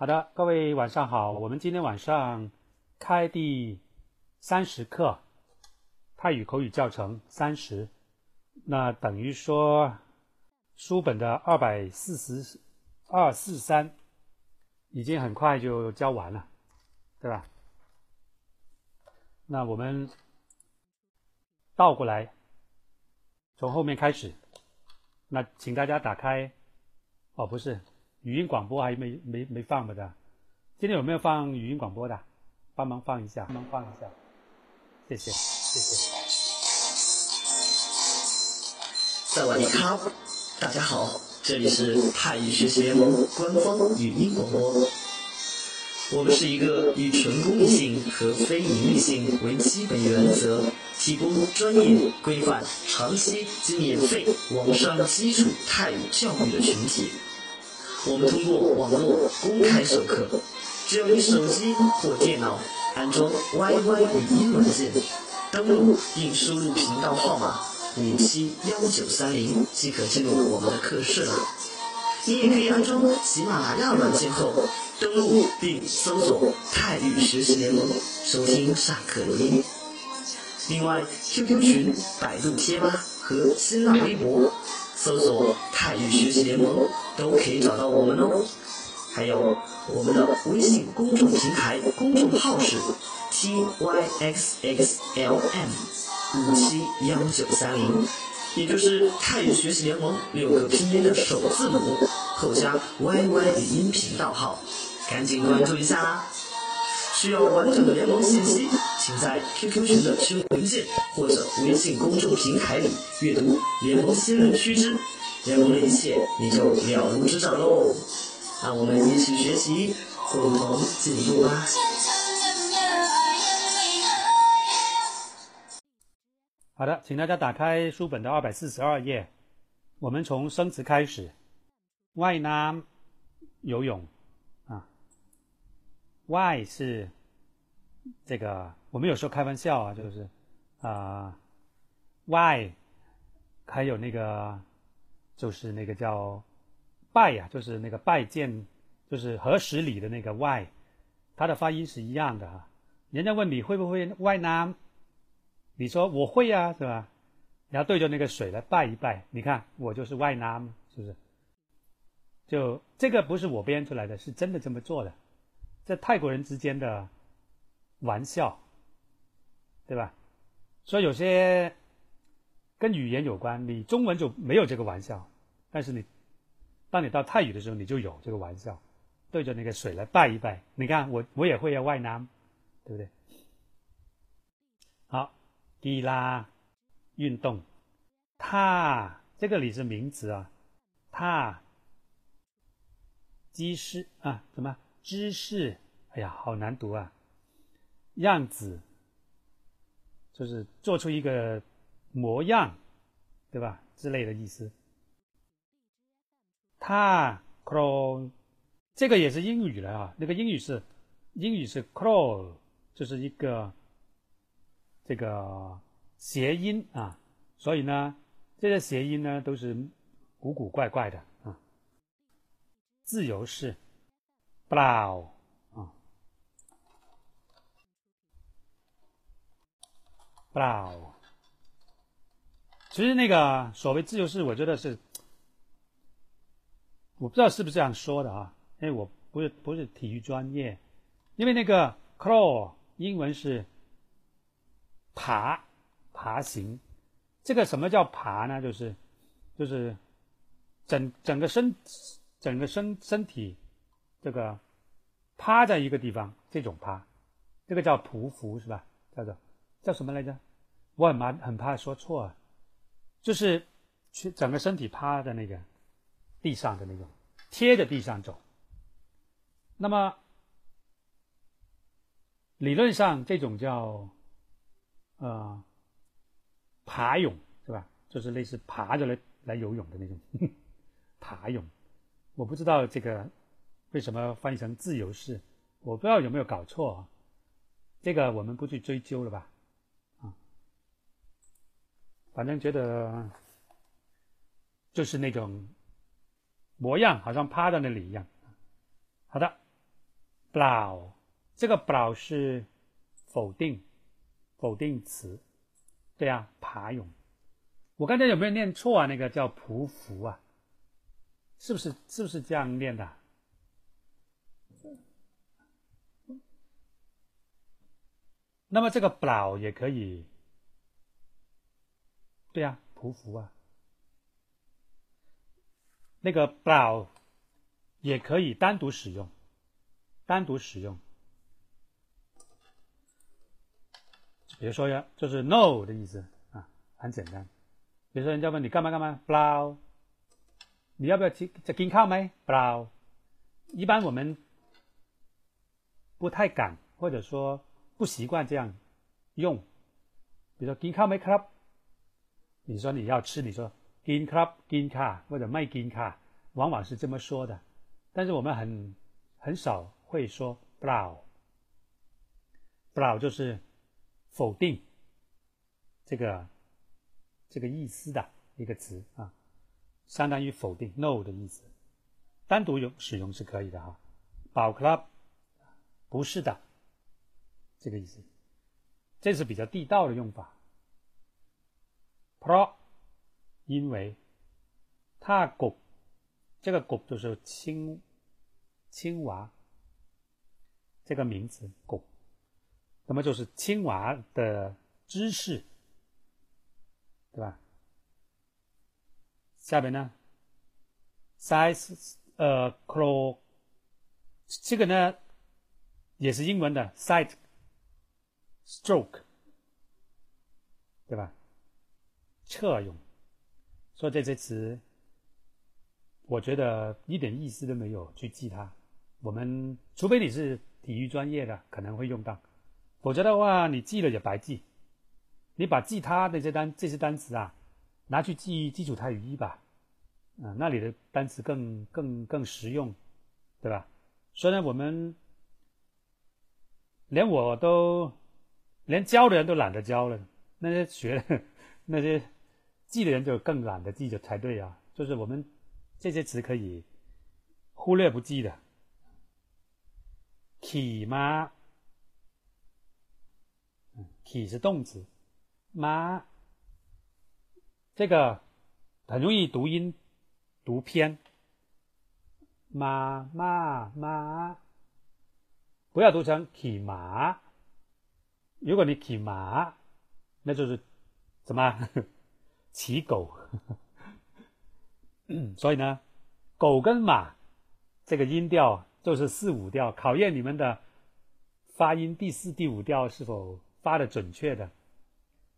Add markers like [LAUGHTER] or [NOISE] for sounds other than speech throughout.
好的，各位晚上好。我们今天晚上开第三十课泰语口语教程三十，那等于说书本的二百四十二四三已经很快就教完了，对吧？那我们倒过来，从后面开始。那请大家打开，哦，不是。语音广播还没没没放吧的，今天有没有放语音广播的？帮忙放一下，帮忙放一下，谢谢谢谢。萨瓦迪卡，大家好，这里是泰语学习联盟官方语音广播。我们是一个以纯公益性和非盈利性为基本原则，提供专业、规范、长期及免费网上基础泰语教育的群体。我们通过网络公开授课，只要你手机或电脑安装 YY 语音软件，登录并输入频道号码五七幺九三零即可进入我们的课室了。你也可以安装喜马拉雅软件后，登录并搜索“泰语学习联盟”收听上课录音。另外，QQ 群、百度贴吧和新浪微博。搜索“泰语学习联盟”都可以找到我们哦。还有我们的微信公众平台公众号是 t y x x l m 五七幺九三零，也就是泰语学习联盟六个拼音的首字母后加 y y 语音频道号，赶紧关注一下啦！需要完整的联盟信息，请在 QQ 群的群文件或者微信公众平台里阅读联盟新人须知，联盟的一切你就了如指掌喽。让我们一起学习，共同进步吧。好的，请大家打开书本的二百四十二页，我们从生词开始。外呢，游泳啊。Why 是这个？我们有时候开玩笑啊，就是啊，Why 还有那个就是那个叫拜呀，就是那个拜见，就是何时礼的那个 Why，它的发音是一样的啊。人家问你会不会 Why 呢？你说我会啊，是吧？然后对着那个水来拜一拜，你看我就是 Why 呢，是不是？就这个不是我编出来的，是真的这么做的。在泰国人之间的玩笑，对吧？所以有些跟语言有关，你中文就没有这个玩笑，但是你当你到泰语的时候，你就有这个玩笑，对着那个水来拜一拜。你看我我也会要外南，对不对？好，第拉运动，他这个里是名词啊，他机师啊，什么？姿势，哎呀，好难读啊！样子，就是做出一个模样，对吧？之类的意思。他 crawl，这个也是英语了啊。那个英语是英语是 crawl，就是一个这个谐音啊。所以呢，这些谐音呢都是古古怪怪的啊。自由式。，blow 劳啊，不劳。其实那个所谓自由式，我觉得是，我不知道是不是这样说的啊？因为我不是不是体育专业，因为那个 crawl 英文是爬爬行，这个什么叫爬呢？就是就是整整个身整个身身体。这个趴在一个地方，这种趴，这个叫匍匐是吧？叫做叫什么来着？我很怕很怕说错，就是去整个身体趴在那个地上的那种，贴着地上走。那么理论上这种叫呃爬泳是吧？就是类似爬着来来游泳的那种 [LAUGHS] 爬泳。我不知道这个。为什么翻译成自由式？我不知道有没有搞错啊？这个我们不去追究了吧？反正觉得就是那种模样，好像趴在那里一样。好的，，blow，这个 blow 是否定否定词，对啊，爬泳。我刚才有没有念错啊？那个叫匍匐啊，是不是是不是这样念的？那么这个 blow 也可以，对呀，匍匐啊。那个 blow 也可以单独使用，单独使用。比如说呀，就是 no 的意思啊，很简单。比如说人家问你干嘛干嘛，blow，你要不要去吃金康没？blow，一般我们不太敢，或者说不习惯这样用。比如说金康没 club，你说你要吃，你说。金卡金卡或者卖金卡，往往是这么说的，但是我们很很少会说 blow，blow 就是否定这个这个意思的一个词啊，相当于否定 no 的意思，单独用使用是可以的哈。宝 club 不是的，这个意思，这是比较地道的用法。Pro 因为，它狗，这个狗就是青青蛙，这个名字狗，那么就是青蛙的知识，对吧？下边呢，size 呃 crow，这个呢也是英文的 Side stroke，对吧？侧用。说这些词，我觉得一点意思都没有去记它。我们除非你是体育专业的，可能会用到，否则的话，你记了也白记。你把记它的这单这些单词啊，拿去记基础泰语一吧，啊，那里的单词更更更实用，对吧？虽然我们连我都连教的人都懒得教了，那些学 [LAUGHS] 那些。记的人就更懒得记着才对啊！就是我们这些词可以忽略不计的。起马，起是动词，马这个很容易读音读偏，妈妈妈，不要读成起马。如果你起马，那就是什么？骑狗，[LAUGHS] 所以呢，狗跟马这个音调就是四五调，考验你们的发音第四、第五调是否发的准确的，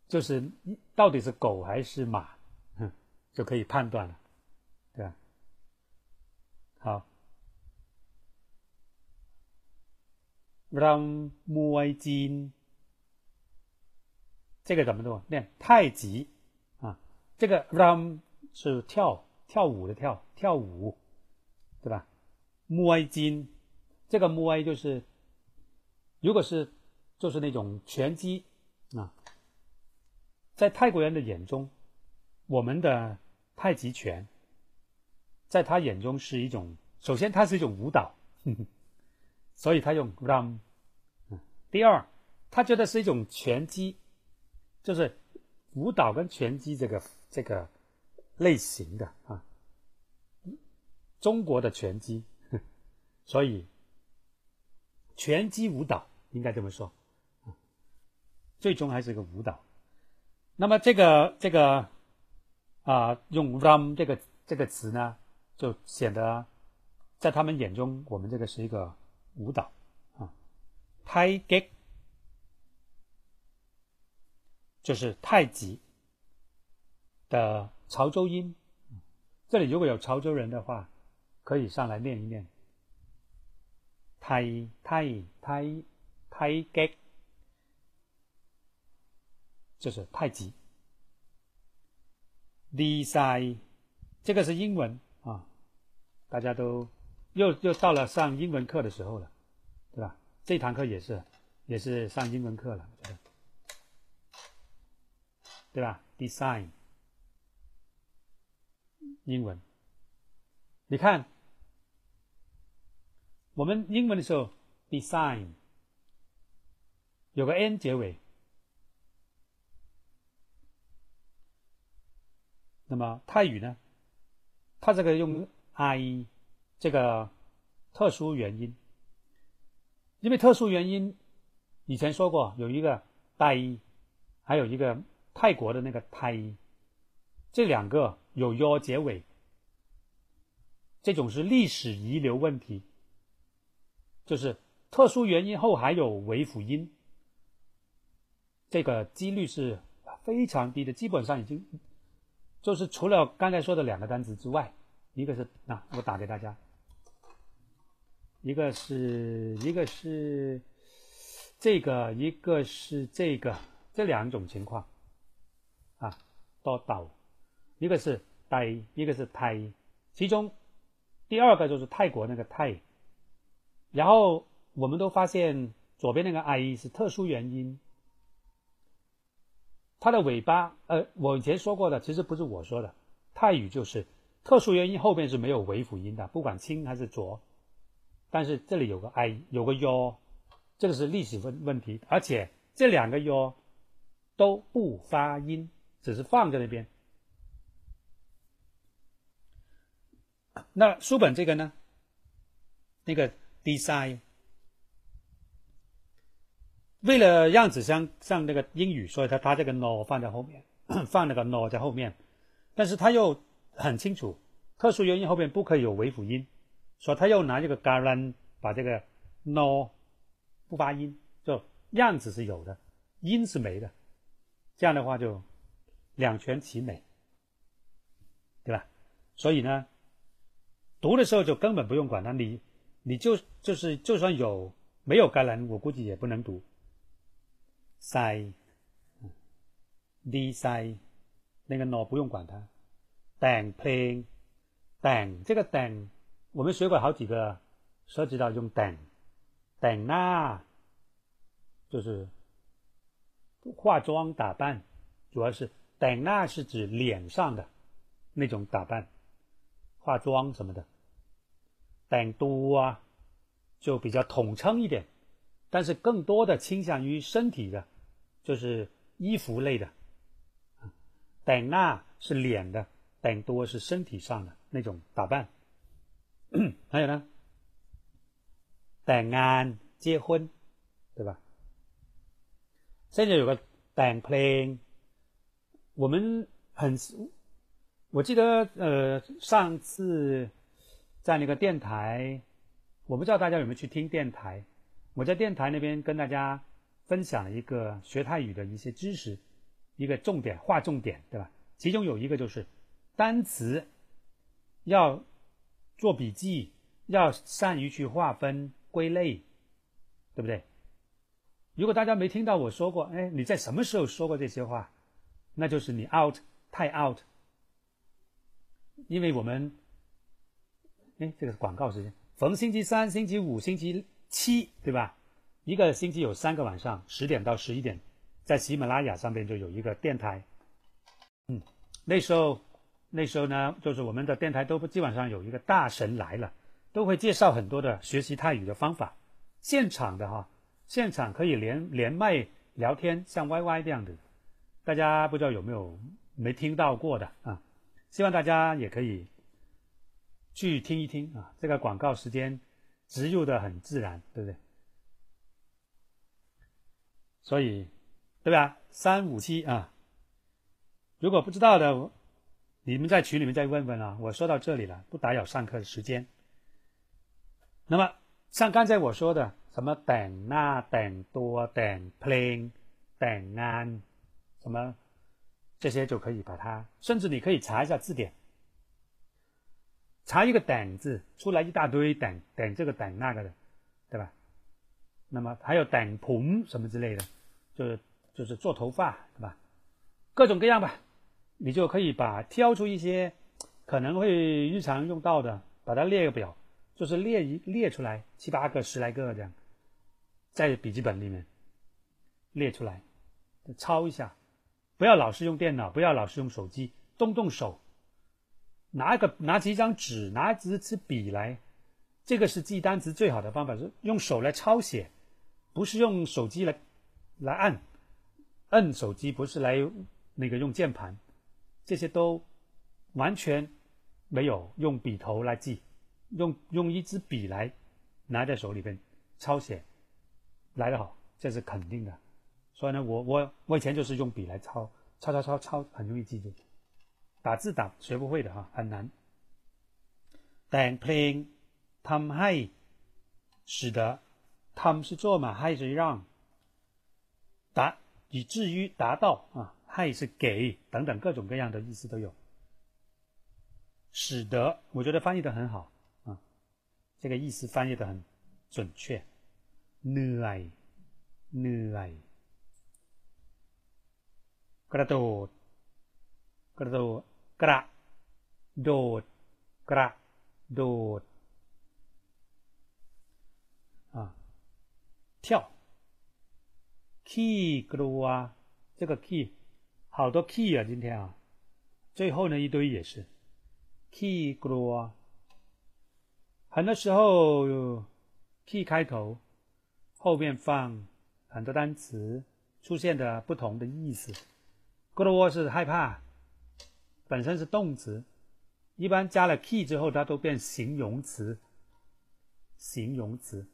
就是到底是狗还是马，[LAUGHS] 就可以判断了，对吧？好，让木金，这个怎么读？念太极。这个 ram 是跳跳舞的跳跳舞，对吧？木埃金，这个木埃就是，如果是就是那种拳击啊，在泰国人的眼中，我们的太极拳，在他眼中是一种，首先它是一种舞蹈，[LAUGHS] 所以他用 ram。第二，他觉得是一种拳击，就是舞蹈跟拳击这个。这个类型的啊，中国的拳击，所以拳击舞蹈应该这么说，最终还是一个舞蹈。那么这个这个啊，用 “ram” 这个这个词呢，就显得在他们眼中，我们这个是一个舞蹈啊。太极就是太极。的潮州音，这里如果有潮州人的话，可以上来念一念。太太太太极，就是太极。design，这个是英文啊，大家都又又到了上英文课的时候了，对吧？这堂课也是也是上英文课了，对吧？design。英文，你看，我们英文的时候 design，有个 n 结尾。那么泰语呢？它这个用 i 这个特殊元音，因为特殊元音以前说过有一个代一，还有一个泰国的那个泰，这两个有 y 结尾，这种是历史遗留问题，就是特殊原因后还有尾辅音，这个几率是非常低的，基本上已经。就是除了刚才说的两个单词之外，一个是啊，我打给大家，一个是一个是这个，一个是这个，这两种情况啊，多岛，一个是呆，一个是胎，其中第二个就是泰国那个泰，然后我们都发现左边那个 i 是特殊元音。它的尾巴，呃，我以前说过的，其实不是我说的，泰语就是特殊原因后边是没有尾辅音的，不管清还是浊，但是这里有个 i，有个 u，这个是历史问问题，而且这两个 u 都不发音，只是放在那边。那书本这个呢？那个 design。为了样子像像那个英语，所以他他这个 no 放在后面，[CLEARS THROAT] 放那个 no 在后面，但是他又很清楚，特殊原因后面不可以有尾辅音，所以他又拿这个 garan 把这个 no 不发音，就样子是有的，音是没的，这样的话就两全其美，对吧？所以呢，读的时候就根本不用管它，你你就就是就算有没有 garan，我估计也不能读。塞，d 塞，那个 no 不用管它。等 playing，等这个等，我们学过好几个，涉及到用等，等那，就是化妆打扮，主要是等那是指脸上的那种打扮，化妆什么的。等多啊，就比较统称一点。但是更多的倾向于身体的，就是衣服类的，等那是脸的，等多是身体上的那种打扮。[CLEARS THROAT] 还有呢，等安结婚，对吧？现在有个等 playing，我们很，我记得呃上次在那个电台，我不知道大家有没有去听电台。我在电台那边跟大家分享了一个学泰语的一些知识，一个重点划重点，对吧？其中有一个就是单词要做笔记，要善于去划分归类，对不对？如果大家没听到我说过，哎，你在什么时候说过这些话？那就是你 out 太 out，因为我们，哎，这个是广告时间，逢星期三、星期五、星期。七对吧？一个星期有三个晚上，十点到十一点，在喜马拉雅上边就有一个电台。嗯，那时候那时候呢，就是我们的电台都基本上有一个大神来了，都会介绍很多的学习泰语的方法。现场的哈，现场可以连连麦聊天，像 Y Y 这样的，大家不知道有没有没听到过的啊？希望大家也可以去听一听啊。这个广告时间。植入的很自然，对不对？所以，对吧？三五七啊，如果不知道的，你们在群里面再问问啊。我说到这里了，不打扰上课的时间。那么，像刚才我说的，什么等啊、等多、等 playing、等安，什么这些就可以把它，甚至你可以查一下字典。查一个等字出来一大堆等等这个等那个的，对吧？那么还有等蓬什么之类的，就是就是做头发，对吧？各种各样吧，你就可以把挑出一些可能会日常用到的，把它列个表，就是列一列出来七八个十来个这样，在笔记本里面列出来，抄一下，不要老是用电脑，不要老是用手机，动动手。拿一个拿起一张纸，拿一支支笔来，这个是记单词最好的方法，是用手来抄写，不是用手机来来按，摁手机不是来那个用键盘，这些都完全没有用笔头来记，用用一支笔来拿在手里边抄写来的好，这是肯定的。所以呢，我我我以前就是用笔来抄，抄抄抄抄，很容易记住。打字打学不会的哈，很难。แต่งเพลงทำให้使得ทำ是做嘛，ให้是让达以至于达到啊，ให้是给等等各种各样的意思都有。使得我觉得翻译的很好啊，这个意思翻译的很准确。เหนื่อยเหนื่อย กระโดดกระโดดกระโดดกระโดด啊，跳，key กลัว这个 key 好多 key 啊，今天啊，最后呢一堆也是 key กลัว很多时候 key 开头，后面放很多单词，出现的不同的意思。 กลัว是害怕，本身是动词，一般加了 key 之后，它都变形容词。形容词。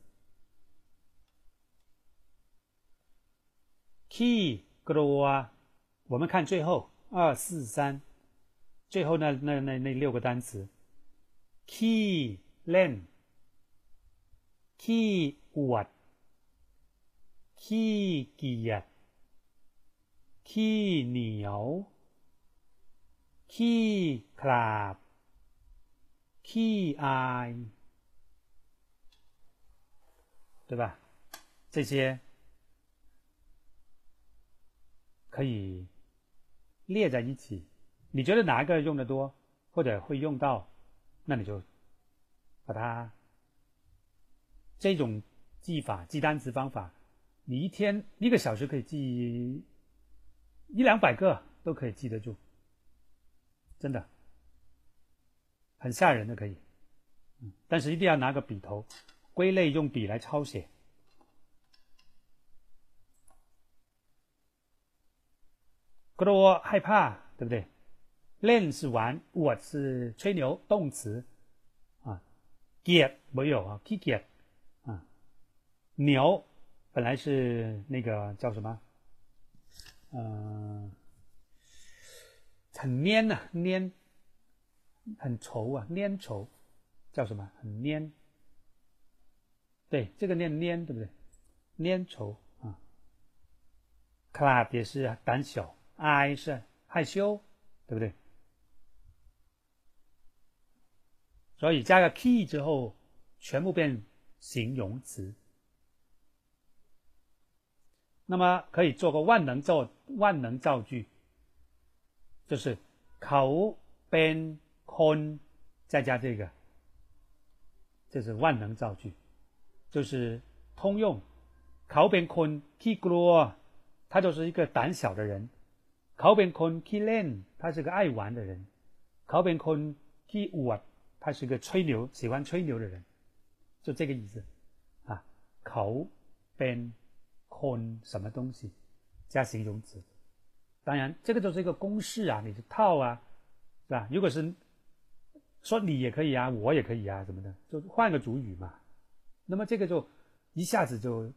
key กลัว我们看最后二四三，最后那那那那六个单词：key เล่น key อวด key เกียจ key เหนียว key คราบ key อาย 对吧？这些可以列在一起。你觉得哪一个用的多，或者会用到，那你就把它这种记法、记单词方法，你一天一个小时可以记 一两百个都可以记得住，真的，很吓人的可以，但是一定要拿个笔头，归类用笔来抄写。搞得我害怕，对不对？Learn 是玩，What 是吹牛，动词啊。Get 没有啊，Get 啊。牛本来是那个叫什么？嗯。很粘呐，粘，很稠啊，粘稠，叫什么？很粘。对，这个念粘对不对？粘稠啊。club 也是胆小，i 是害羞，对不对？所以加个 key 之后，全部变形容词。那么可以做个万能造万能造句，就是口边坤再加这个，这是万能造句，就是通用。口边坤 k i g l 他就是一个胆小的人；口边坤 k i l n 他是个爱玩的人；口边坤 k i w 他是个吹牛，喜欢吹牛的人，就这个意思啊。口边。Ben, คน什么东西，加形容词。当然，这个就是一个公式啊，你是套啊，是吧？如果是说你也可以啊，我也可以啊，什么的，就换个主语嘛。那么这个就一下子就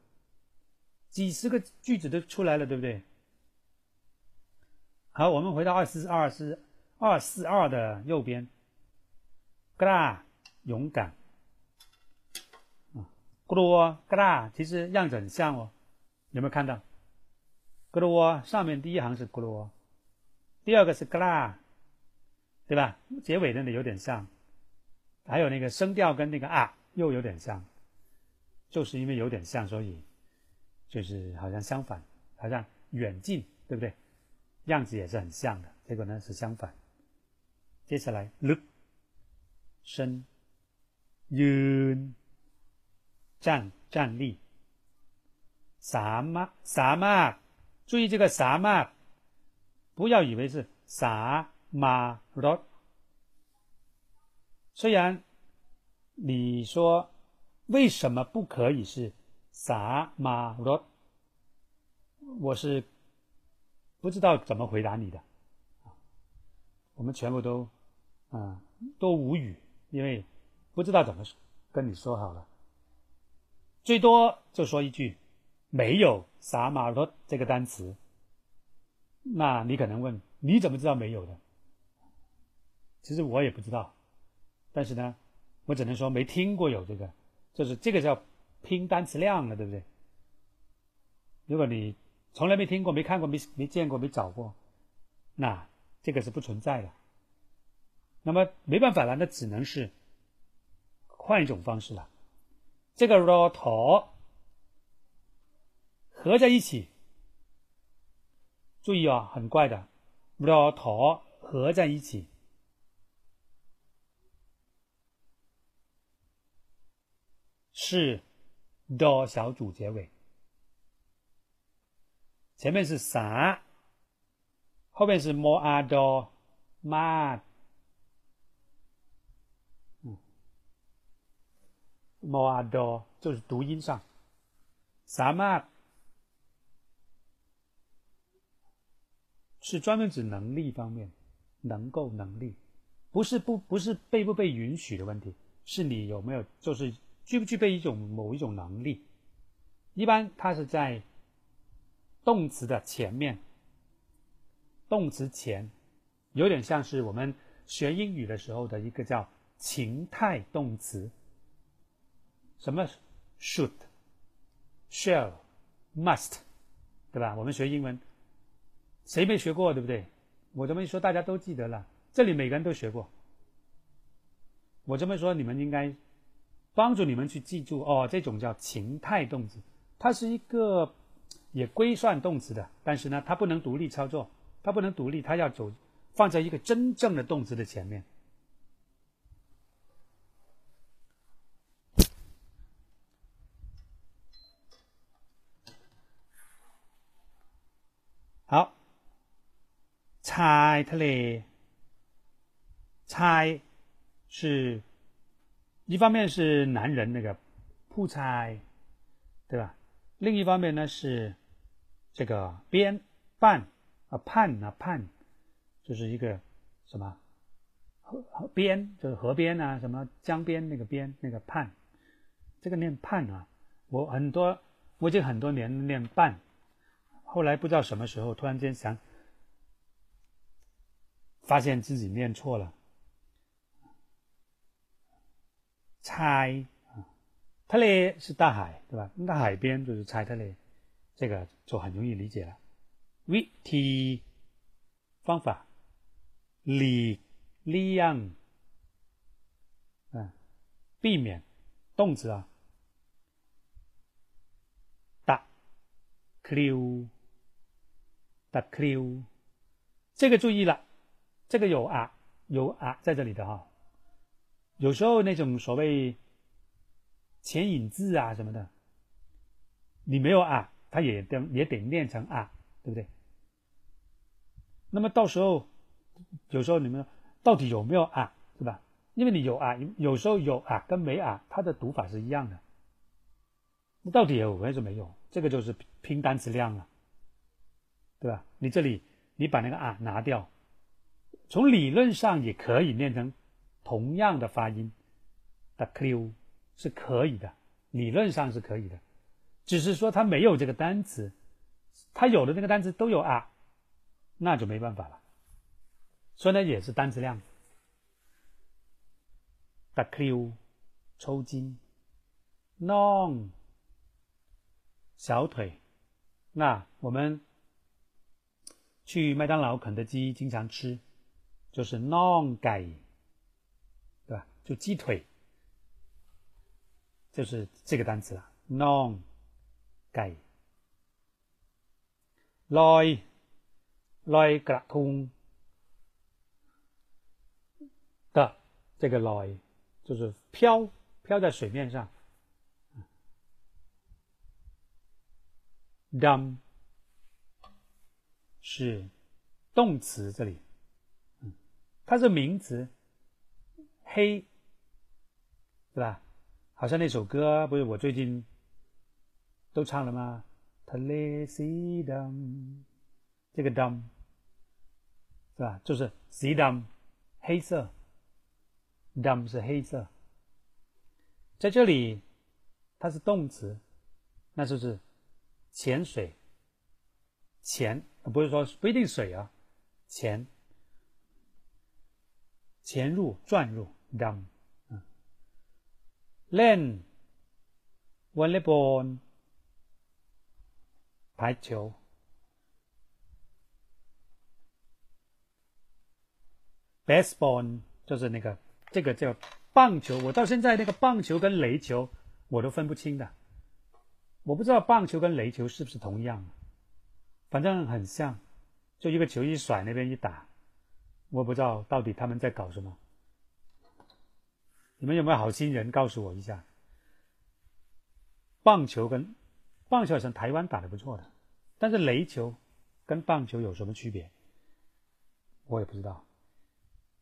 几十个句子都出来了，对不对？好，我们回到二四二四二四二的右边，嘎啦，勇敢啊，咕噜嘎啦，其实样子很像哦，有没有看到？咕噜窝上面第一行是咕噜窝，第二个是嘎啦，对吧？结尾真的有点像，还有那个声调跟那个啊又有点像。就是因为有点像，所以就是好像相反，好像远近，对不对？样子也是很像的，结果呢是相反。接下来，look，身，ยื站站立，萨玛萨玛，注意这个萨玛，不要以为是萨玛罗。虽然你说为什么不可以是萨玛罗，我是不知道怎么回答你的。我们全部都啊都无语，因为不知道怎么跟你说好了，最多就说一句。没有萨马罗这个单词。那你可能问你怎么知道没有的？其实我也不知道，但是呢，我只能说没听过有这个，就是这个叫拼单词量了，对不对？如果你从来没听过、没看过、没没见过、没找过，那这个是不存在的。那么没办法了，那只能是换一种方式了。这个 ro 头合在一起，注意啊，很怪的，ro 头合在一起。是 do 小组结尾，前面是啥？后面是 mo a do ma，嗯，mo a do 就是读音上，啥嘛？是专门指能力方面，能够能力，不是不不是被不被允许的问题，是你有没有就是。具不具备一种某一种能力？一般它是在动词的前面，动词前，有点像是我们学英语的时候的一个叫情态动词。什么？should、shall、must，对吧？我们学英文，谁没学过？对不对？我这么一说，大家都记得了。这里每个人都学过。我这么说，你们应该。帮助你们去记住哦，这种叫情态动词，它是一个也归算动词的，但是呢，它不能独立操作，它不能独立，它要走放在一个真正的动词的前面。好，猜ทะเล猜是。一方面是男人那个铺菜，对吧？另一方面呢是这个边畔啊畔啊畔，就是一个什么河河边，就是河边啊，什么江边那个边那个畔，这个念畔啊。我很多我已经很多年念半，后来不知道什么时候突然间想， 发现自己念错了。猜。啊它嘞是大海对吧？那海边就是猜它嘞这个就很容易理解了。vt 方法 li liang 嗯避免动词啊。哒 clue clue 这个注意了。这个有啊有啊在这里的哈。有时候那种所谓前引字啊什么的，你没有啊，它也得也得念成啊，对不对？那么到时候有时候你们到底有没有啊，是吧？因为你有啊，有时候有啊跟没啊，它的读法是一样的。那到底有还是没有？这个就是拼单词量了，对吧？你这里你把那个啊拿掉，从理论上也可以念成。同样的发音的 c l u 是可以的，理论上是可以的，只是说它没有这个单词，它有的那个单词都有啊，那就没办法了。所以呢，也是单词量的 “q” 抽筋，“long” 小腿。那我们去麦当劳、肯德基经常吃，就是 “long 改”。就鸡腿，就是这个单词了。non，ไก่ลอยลอยกระทง的这个ลอย就是飘飘在水面上。dum 是动词，这里，嗯， 它是名词，黑，对吧？好像那首歌不是我最近都唱了吗？Tlesi dum，这个 dum 是吧？就是 s i dum，黑色，dum 是黑色。在这里，它是动词，那就是潜水，潜不是说不一定水啊，潜。潜入、转入。ด嗯，len v o l l e y b a l 排球，baseball. 就是那个这个叫棒球。我到现在那个棒球跟垒球我都分不清的，我不知道棒球跟垒球是不是同样，反正很像，就一个球一甩那边一打，我不知道到底他们在搞什么。你们有没有好心人告诉我一下？棒球跟棒球好像台湾打的不错的，但是雷球跟棒球有什么区别？我也不知道。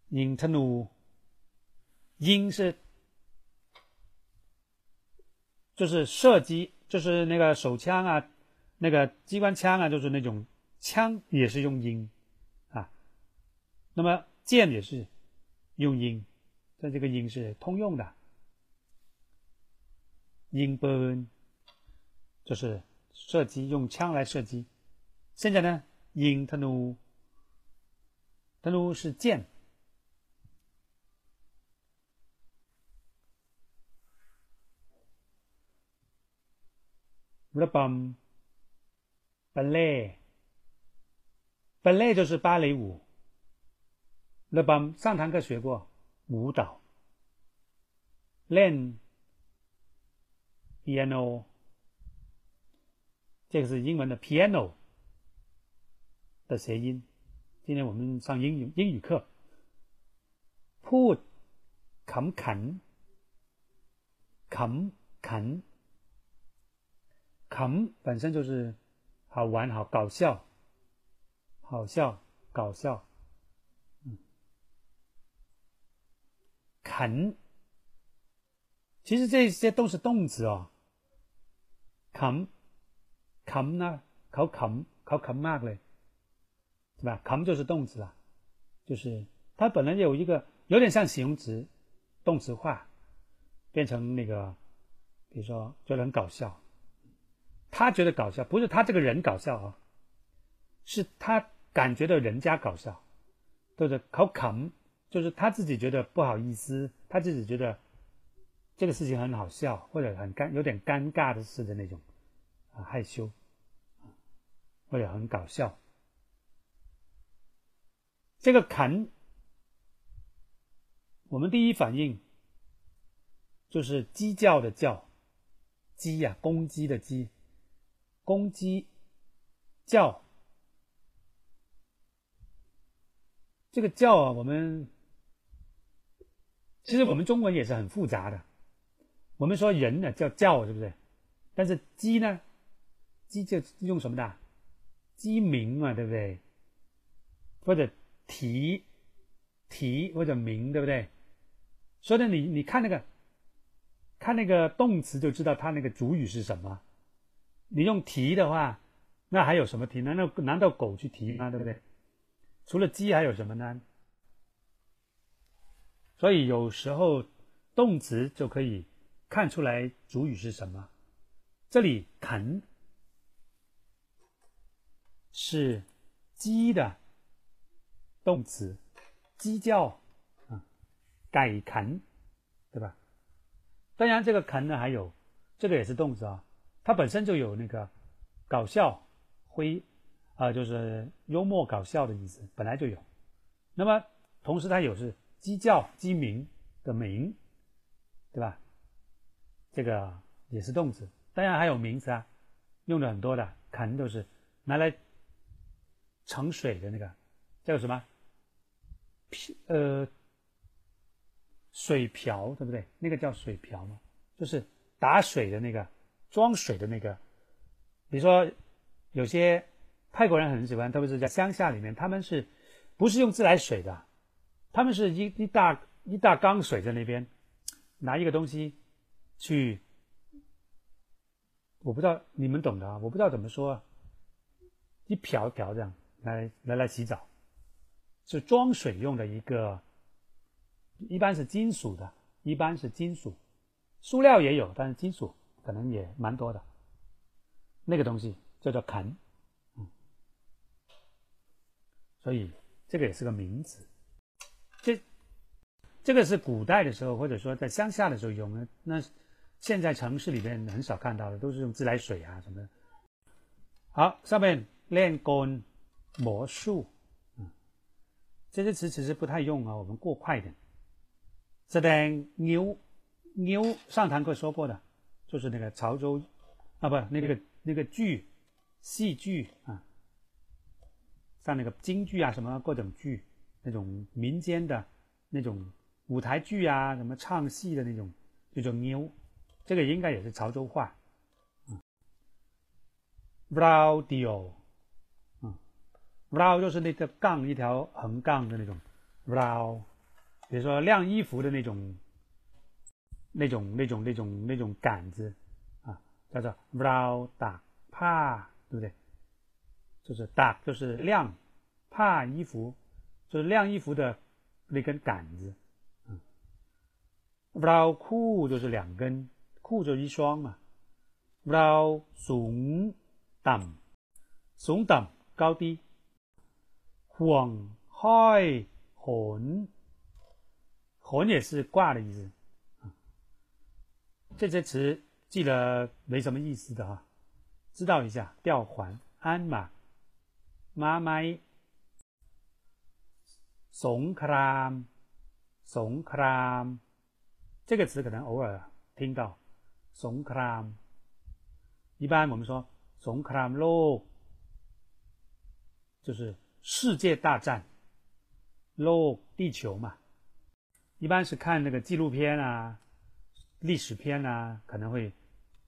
鹰特努，鹰是就是射击，就是那个手枪啊，那个机关枪啊，就是那种枪也是用鹰。那么剑也是用音在这个音是通用的。in burn 就是射击用枪来射击。现在呢 in tenu，tenu 是箭 rubum balai balai 就是芭蕾舞。日本上堂课学过舞蹈。练 piano。这个是英文的 piano 的谐音。今天我们上英语英语课，put 砍砍砍砍砍本身就是好玩好搞笑，好笑搞笑。砍，其实这些都是动词哦，come come 呢？考砍，考砍 mark 嘞，是吧？？come 就是动词啊，就是它本来有一个有点像形容词，动词化，变成那个，比如说觉得很搞笑，他觉得搞笑，不是他这个人搞笑啊，是他感觉到人家搞笑，或者考砍，就是他自己觉得不好意思，他自己觉得这个事情很好笑，或者很尴有点尴尬的事的那种。害羞，或者很搞笑。这个“肯”，我们第一反应就是鸡叫的“叫”，鸡呀，公鸡的“鸡”，公鸡叫。这个“叫”啊，我们其实我们中文也是很复杂的。我们说人呢叫叫，是不是？但是鸡呢？鸡就用什么的？鸡鸣嘛，对不对？或者啼，啼或者鸣，对不对？所以呢，你你看那个，看那个动词就知道它那个主语是什么。你用啼的话，那还有什么啼？难道难道狗去啼吗？对不对？除了鸡还有什么呢？所以有时候动词就可以看出来主语是什么。这里啃。是鸡的动词，鸡叫啊，改啃，对吧？当然，这个啃呢，还有这个也是动词啊，它本身就有那个搞笑、诙啊，就是幽默搞笑的意思，本来就有。那么同时，它有是鸡叫、鸡鸣的鸣，对吧？这个也是动词。当然还有名词啊，用的很多的，肯定都是拿来。盛水的那个叫什么？呃，水瓢对不对？那个叫水瓢吗？就是打水的那个，装水的那个。比如说，有些泰国人很喜欢，特别是在乡下里面，他们是不是用自来水的？他们是一一大一大缸水在那边，拿一个东西去，我不知道你们懂的啊，我不知道怎么说，一瓢一瓢这样来来来洗澡，是装水用的一个，一般是金属的，一般是金属，塑料也有，但是金属可能也蛮多的。那个东西叫做盆，嗯，所以这个也是个名词。这这个是古代的时候，或者说在乡下的时候用的。那现在城市里面很少看到的，都是用自来水啊什么的。好，上面练功魔术，嗯，这些词其实不太用啊，我们过快一点。这边牛牛上堂课说过的，就是那个潮州啊，不，那个。那个剧，戏剧啊，像那个京剧啊，什么各种剧，那种民间的那种舞台剧啊，什么唱戏的那种，就叫妞，这个应该也是潮州话。嗯，radio，嗯，radio 就是那个杠一条横杠的那种，radio，比如说晾衣服的那种，那种那种那种那种杆子啊。叫做 “row 打帕”，对不对？就是打就是晾，帕衣服就是晾衣服的那根杆子。嗯，row 裤就是两根，裤就一双嘛。row 耸等，耸等高低。晃开混，混也是挂的意思。这些词。记得没什么意思的哈，知道一下吊环鞍马妈麦 สงครามสงคราม，这个词可能偶尔听到，สงคราม。一般我们说สงคราม low，就是世界大战，low 地球嘛，一般是看那个纪录片啊，历史片啊，可能会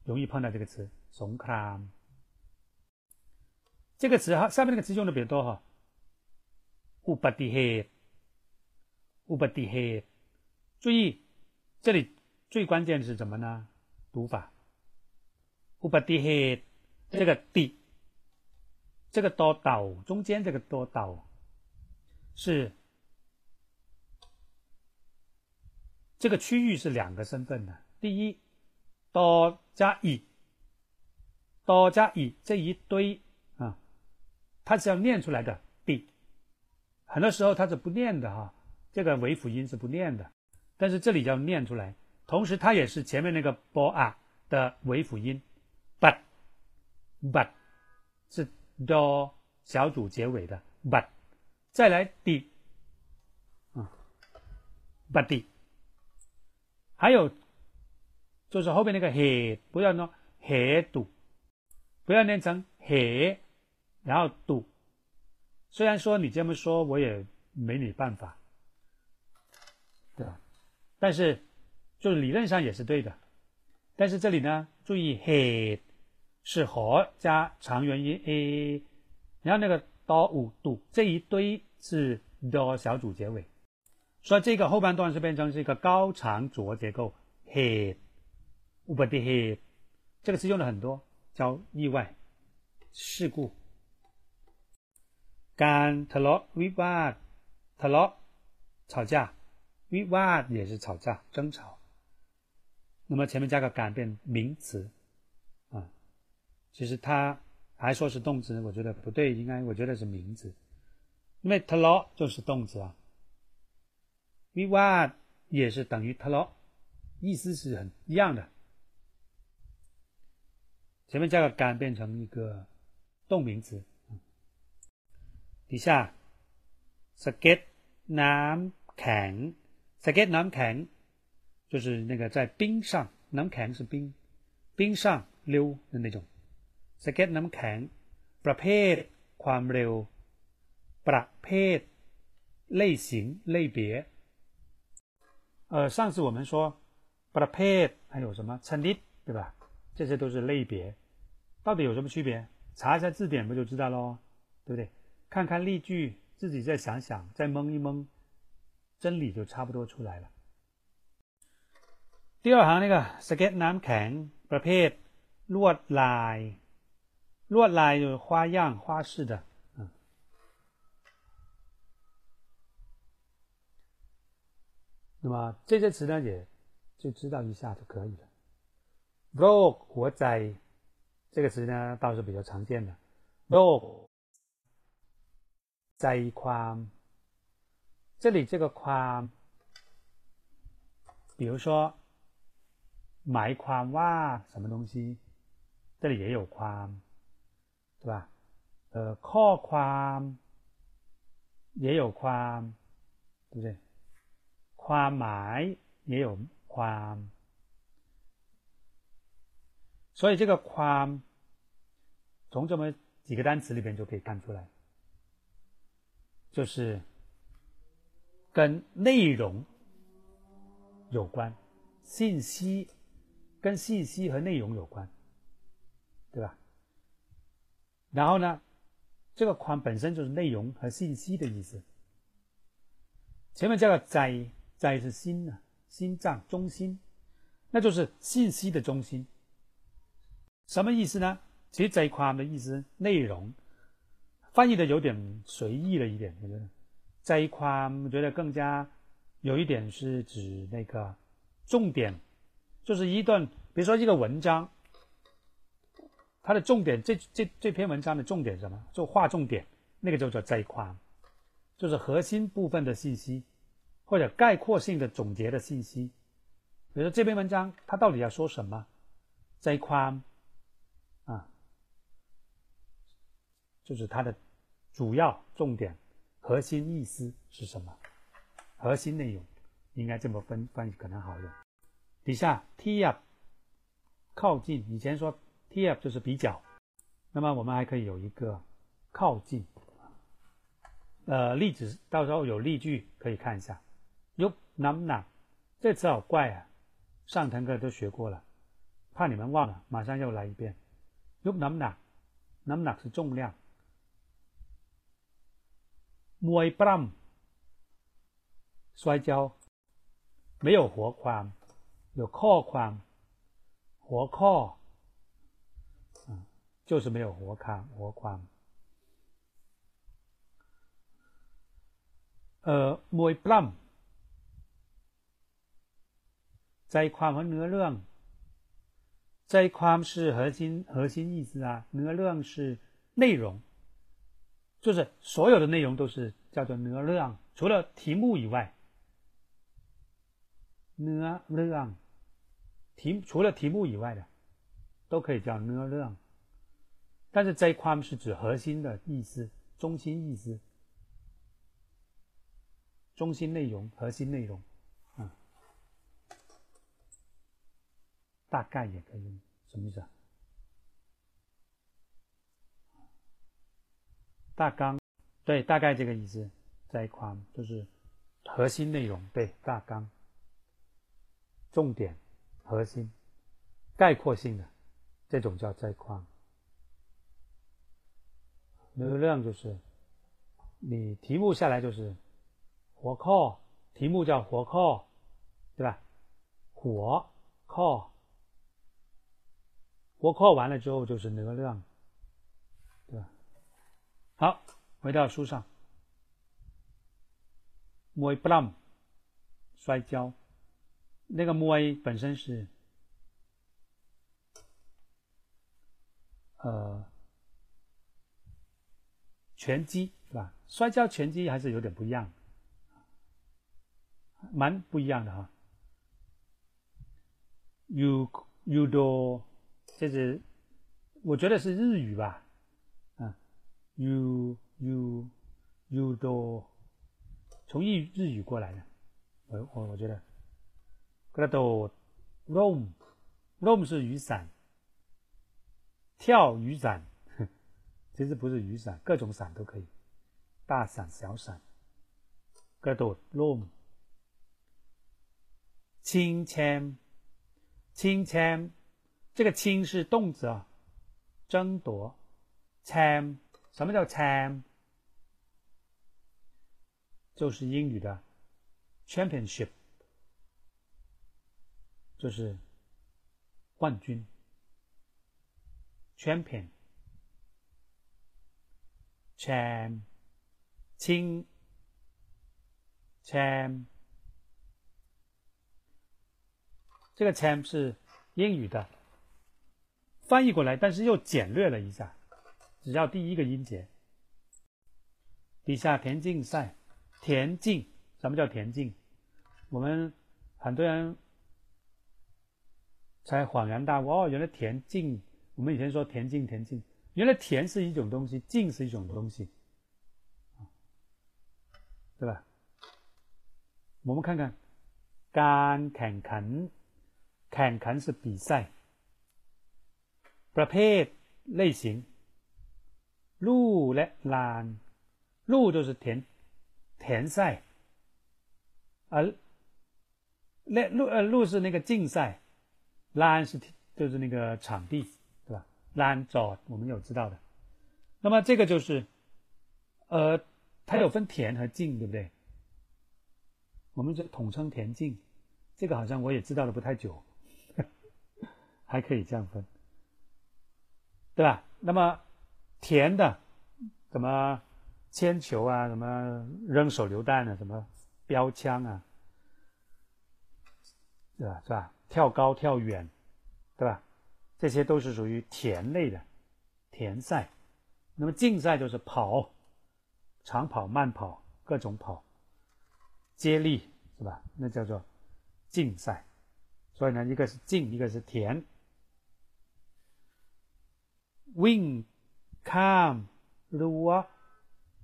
容易碰到这个词，สงคราม。这个词哈，下面那个词用的比较多哈。乌巴蒂黑，注意这里最关键的是什么呢？读法。乌巴蒂黑，这个“蒂”，这个多岛中间这个多岛是。这个区域是两个身份的。第一，多加乙，多加乙这一堆啊，它是要念出来的。D，很多时候它是不念的哈，这个尾辅音是不念的，但是这里要念出来。同时，它也是前面那个 b a 的尾辅音，but，but 是 do 小组结尾的 but，再来 D，啊，but D。还有，就是后边那个 he，不要呢 he 读，不要念成 he，然后读。虽然说你这么说，我也没你办法，但是，就是理论上也是对的。但是这里呢，注意 he 是和加长元音 a，然后那个 do 五度这一堆是 do 小组结尾。所以这个后半段是变成是一个高长浊结构，head，不的 head，这个词用的很多，叫意外、事故。干 t a l o we bad t a l o 吵架，we bad 也是吵架、争吵。那么前面加个干变名词，啊，其实它还说是动词，我觉得不对，应该我觉得是名词，因为 t a l o 就是动词啊。we want 也是等于 tlo，意思是很一样的。前面加个干变成一个动名词。底下 skate 南 can skate 南 can 就是那个在冰上，南 can 是冰，冰上溜的那种。skate 南 can ประเภทความเร็วประเภท类型类别。呃，上次我们说，but paid 还有什么 c h a 对吧？这些都是类别，到底有什么区别？查一下字典不就知道喽，对不对？看看例句，自己再想想，再蒙一蒙， 真理就差不多出来了。 第二行那个 skate น้ำแข็งประเภทลวดลายลวดลาย就是花样花式的嗯那么这些词呢也就知道一下就可以了 โรคหัวใจ这个词呢倒是比较常见的โรคใจความ 这里这个ความ比如说หมายความว่า什么东西这里也有ความ对吧呃ข้อความ也有ความ对不对ความหมาย也有ความ所以这个ความ从这么几个单词里边就可以看出来，就是 跟内容有关，信息跟信息和内容有关，对吧？然后呢，这个宽本身就是内容和信息的意思。前面这个在在是心呢，心脏中心，那就是信息的中心。什么意思呢？其实这一块的意思内容翻译的有点随意了一点，我觉得这一块我觉得更加有一点是指那个重点，就是一段，比如说一个文章，它的重点，这这这篇文章的重点什么？就划重点，那个就叫这一块，就是核心部分的信息或者概括性的总结的信息。比如说这篇文章它到底要说什么？这一块。就是它的主要重点、核心意思是什么？核心内容应该这么分翻译可能好用。底下 t up 靠近，以前说 t up 就是比较，那么我们还可以有一个靠近。呃，例子到时候有例句可以看一下。yuk nam nam 这词好怪啊，上堂课都学过了，怕你们忘了，马上又来一遍。yuk nam nam nam nam 是重量。มวยปล้ำ摔跤没有活ความ有ข้อความ活ข้嗯，就是没有活ความ活ความ呃มวยปล้ำใจความ和เนื้อเรื่องใจความ是核心核心意思啊，เนื้อเรื่อง是内容。 就是所有的内容都是叫做 n 量，除了题目以外 n 量题除了题目以外的都可以叫 n 量，但是这一块是指核心的意思、中心意思、中心内容、核心内容，啊，大概也可以，什么意思啊？大纲，对，大概这个意思，在框就是核心内容，对，大纲，重点，核心，概括性的，这种叫在框。流量就是你题目下来就是火靠，题目叫火靠，对吧？火靠，火靠完了之后就是流量。好，回到书上。摸不浪，摔跤。那个摸本身是呃拳击是吧？摔跤拳击还是有点不一样，蛮不一样的哈。U U do，这是我觉得是日语吧。U u u 都从日日语过来的，我我我觉得，格拉多 roam roam 是雨伞，跳雨伞，其实不是雨伞，各种伞都可以，大伞小伞，格拉多 roam，亲签亲签，这个亲是动词啊，争夺，签。什么叫 champ？就是英语的 championship。就是冠军 champion，cham，清，cham 这个 champ 是英语的，翻译过来，但是又简略了一下，只要第一个音节。底下田径赛，田径，什么叫田径？我们很多人才恍然大悟，哦，原来田径，我们以前说田径，田径，原来田是一种东西，径是一种东西，对吧？我们看看，การแข่งขัน，แข่งขัน是比赛，ประเภท类型， 路嘞兰。路就是田田赛。啊那路呃路是那个竞赛。兰是就是那个场地对吧？兰州我们有知道的。那么这个就是呃它有分田和径对不对？我们这统称田径这个好像我也知道的不太久。[LAUGHS] 还可以这样分。对吧？那么田的什么铅球啊，什么扔手榴弹啊，什么标枪啊。对吧？是吧？跳高、跳远，对吧？这些都是属于田类的田赛。那么竞赛就是跑，长跑、慢跑，各种跑，接力是吧？那叫做竞赛。所以呢，一个是竞，一个是田。Win Come, rua,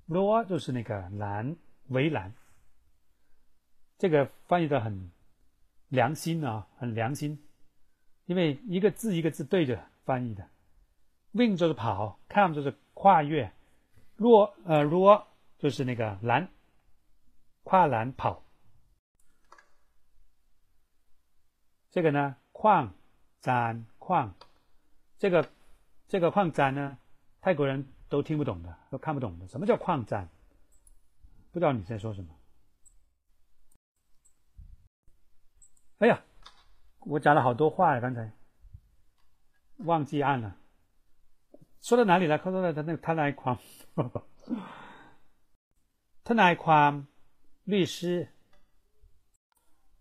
rua 就是那个栏围栏。这个翻译的很。良心啊，很良心，因为一个字一个字对着翻译的，win 就是跑，come 就是跨越罗呃罗就是那个栏，跨栏跑。这个呢，矿展矿，这个这个矿展呢，泰国人都听不懂的，都看不懂的。什么叫矿占？不知道你在说什么。哎呀，我讲了好多话呀，刚才忘记按了。说到哪里了？说到他那他那一框，他那一框律师，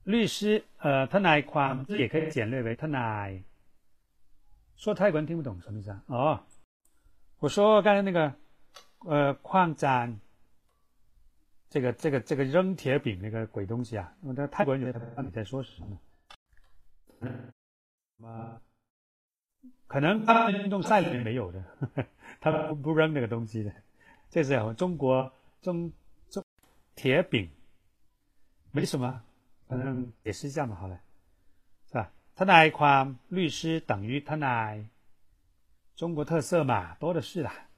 律师呃，他那一框也可以简略为他那。说泰国人听不懂什么意思啊？哦，我说刚才那个呃矿站，这个这个这个扔铁饼那个鬼东西啊，那泰国人觉得他你在说什么？可能他们运动赛里面没有的，[LAUGHS] 他不不扔那个东西的。这是中国中中铁饼，没什么，反正解释一下嘛，好了，是吧？他那一款律师等于他那中国特色嘛，多的是啦。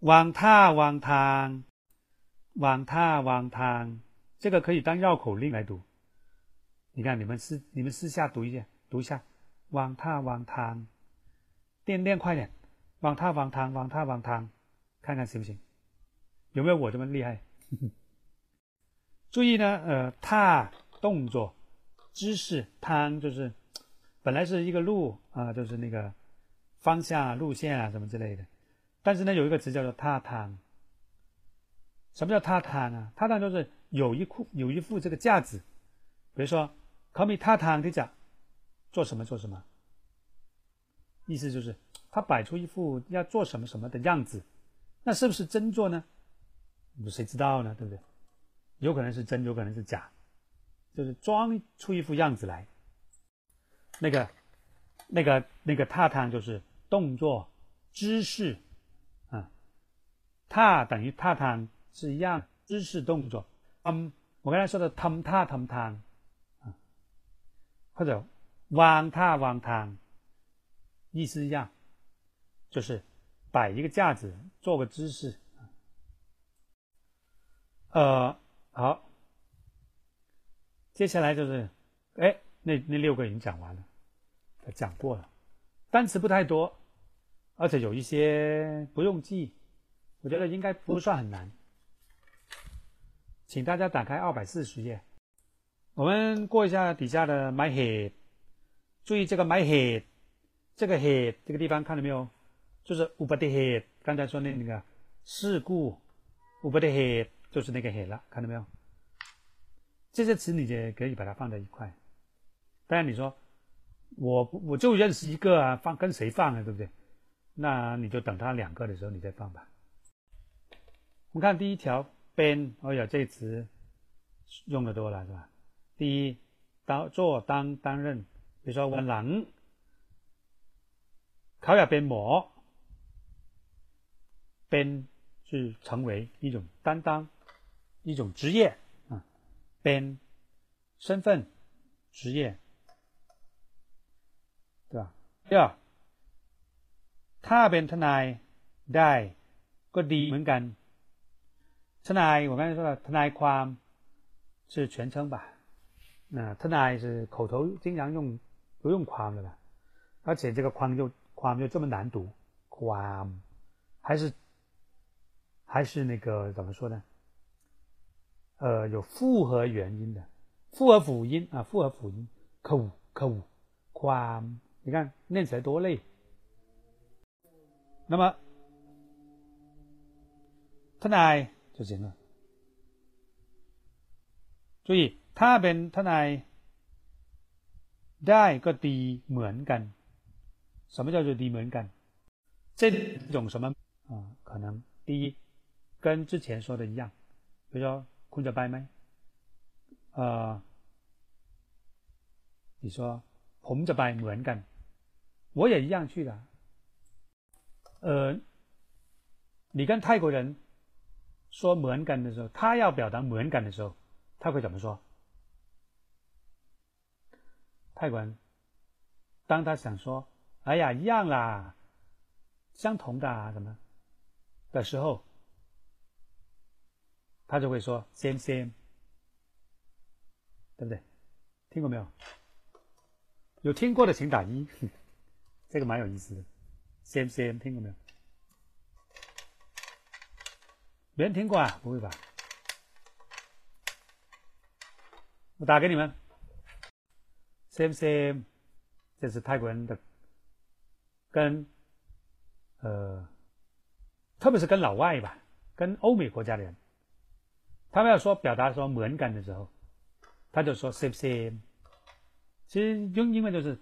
往他往汤。往他往汤，这个可以当绕口令来读。你看，你们私你们私下读一下，读一下。往他往汤，练练快点。往他往汤，往他往汤，看看行不行？有没有我这么厉害？[LAUGHS] 注意呢，呃，踏动作姿势，汤就是本来是一个路啊，就是那个方向啊、路线啊什么之类的。但是呢，有一个词叫做踏汤。什么叫踏汤啊？踏汤就是有一库有一副这个架子，比如说考米踏汤的讲做什么做什么，意思就是他摆出一副要做什么什么的样子，那是不是真做呢？谁知道呢？对不对？有可能是真，有可能是假，就是装出一副样子来。那个那个那个踏汤就是动作姿势。啊，踏等于踏汤。是一样姿势动作，嗯，我刚才说的 “tam ta tam tang” 啊，或者 “wang ta wang tang”，意思一样，就是摆一个架子，做个姿势。呃，好，接下来就是，哎，那那六个已经讲完了，讲过了，单词不太多，而且有一些不用记，我觉得应该不算很难。请大家打开二百四十页，我们过一下底下的 my head，注意这个 my head，这个 head 这个地方看到没有？就是 u b a d head，刚才说的那个事故 u b a d head 就是那个 head 了，看到没有？这些词你也可以把它放在一块。当然你说我我就认识一个啊，放跟谁放啊，对不对？那你就等它两个的时候你再放吧。我们看第一条 ben，哦呀，这词用的多了是吧？第一，当做当担任，比如说我能考入边模，ben 是成为一种担当，一种职业啊，ben 身份职业，对吧？第二。ถ้าเป็นทนายได้ก็ดีเหมือนกันทนาย我刚才说了ทนายความ是全称吧那ทนาย是口头经常用不用ความ的吧而且这个ความ就ความ就这么难读ความ还是还是那个怎么说呢呃有复合元音的复合辅音啊复合辅音口口ความ你看念起来多累 那么，ทนาย就行了。注意，他เป็นทนายได้ก็ดีเหมือนกัน。什么叫做ดีเหมือนกัน？这种什么啊？可能第一，跟之前说的一样，比如说คุณจะไปไหม？呃，你说ผมจะไปเหมือนกัน，我也一样去的。 呃，你跟泰国人说“门感”的时候，他要表达“门感”的时候，他会怎么说？泰国人当他想说“哎呀，一样啦，相同的啊，什么”的时候，他就会说 “same same”，对不对？听过没有？有听过的请打一，[LAUGHS] 这个蛮有意思的。Same same 听过没有？没人听过啊？不会吧？我打给你们。same same，这是泰国人的，跟呃，特别是跟老外吧，跟欧美国家的人，他们要说表达说门感的时候，他就说 same same。其实用英文就是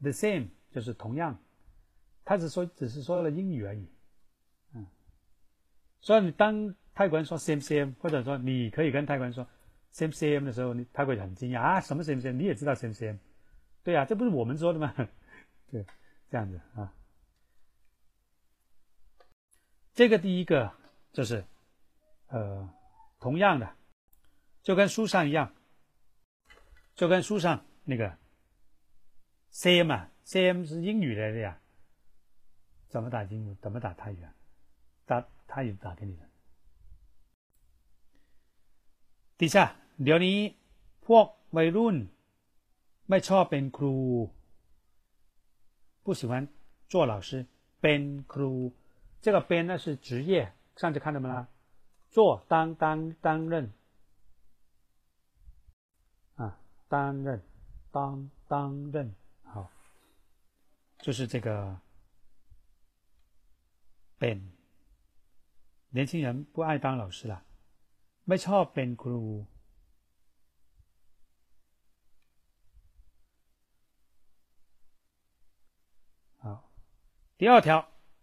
the same，就是同样。他只说只是说了英语而已，嗯，所以你当泰国人说 same same，或者说你可以跟泰国人说 same same 的时候，你他会很惊讶啊，什么 same same？你也知道 same same？对呀，这不是我们说的吗？[LAUGHS] 对，这样子啊。这个第一个就是呃，同样的，就跟书上一样，就跟书上那个 same 啊，same 是英语来的呀。怎么打英文？怎么打泰语啊？打泰语打给你的。第下เดี๋ยวนี้พวกวัยรุ่นไม่ชอบเป็นครู不喜欢做老师เป็นครู这个เป็น那是职业上次看到吗？做当当担任啊，担任当担任好，就是这个。 เป็น年轻人不爱当老师了ไม่ชอบเป็นครู好第二条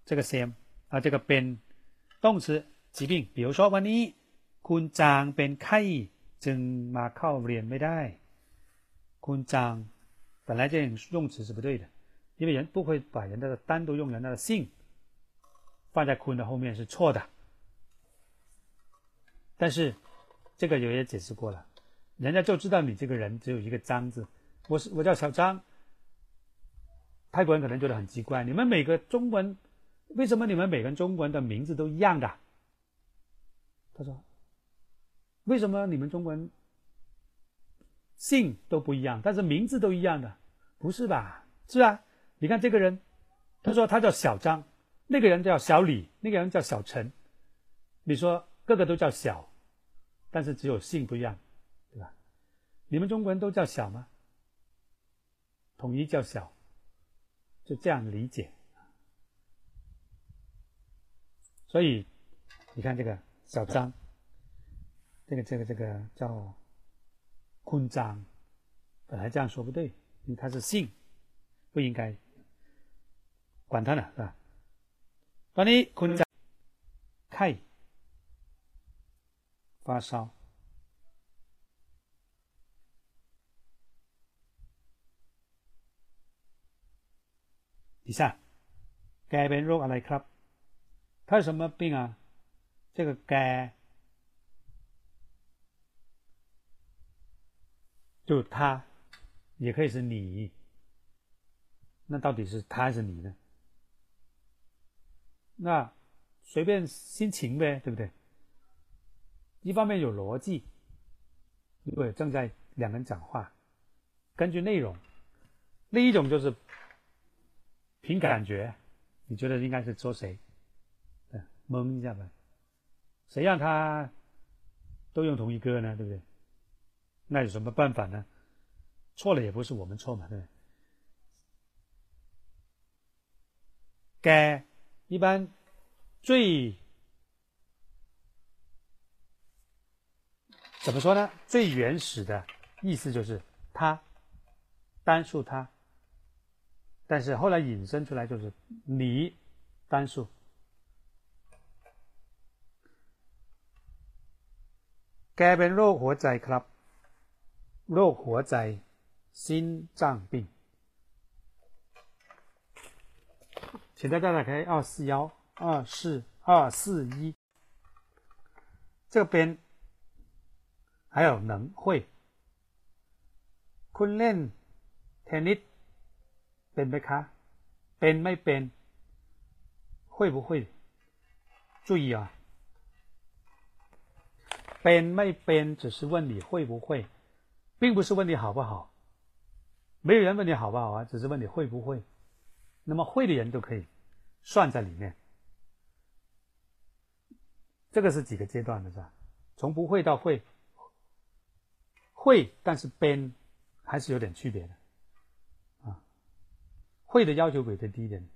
这个 same 啊这个เป็น动词疾病比如说วันนี้คุณจางเป็นไข้จึงมาเข้าเรียนไม่ได้คุณจาง本来这用词是不对的因为人不会把人的单独用人的姓 放在坤的后面是错的，但是这个有也解释过了，人家就知道你这个人只有一个张字。我是我叫小张，泰国人可能觉得很奇怪，你们每个中文为什么你们每个中国人的名字都一样的？他说，为什么你们中国人姓都不一样，但是名字都一样的？不是吧？是啊，你看这个人，他说他叫小张。那个人叫小李，那个人叫小陈。你说个个都叫小，但是只有姓不一样，对吧？你们中国人都叫小吗？统一叫小，就这样理解。所以你看这个小张，这个这个这个叫坤章，本来这样说不对，因为他是姓，不应该管他呢，是吧？当你坤章开发烧。以下，แกเป็นโรคอะไรครับ？他是什么病啊？这个“该”就他，也可以是你。那到底是他还是你呢？ 那随便心情呗，对不对？一方面有逻辑，因为正在两个人讲话，根据内容；另一种就是。凭感觉，你觉得应该是说谁？嗯，蒙一下呗。谁让他都用同一个呢？对不对？那有什么办法呢？错了也不是我们错嘛，对不对？该一般最怎么说呢？最原始的意思就是他，单数他。但是后来引申出来就是你单数。แกเป็นโรคหัวใจครับโรคหัวใจ心脏病。 请大家打开二四幺二四二四一，这边还有能会。คุณเล่นเทนนิสเป็นไหมคะ？เป็นไม่เป็น？会不会？注意啊！เป็นไม่เป็น只是问你会不会，并不是问你好不好。没有人问你好不好啊，只是问你会不会。 那么会的人都可以算在里面。这个是几个阶段的是吧？从不会到会，会但是编还是有点区别的。啊会的要求比较低一点，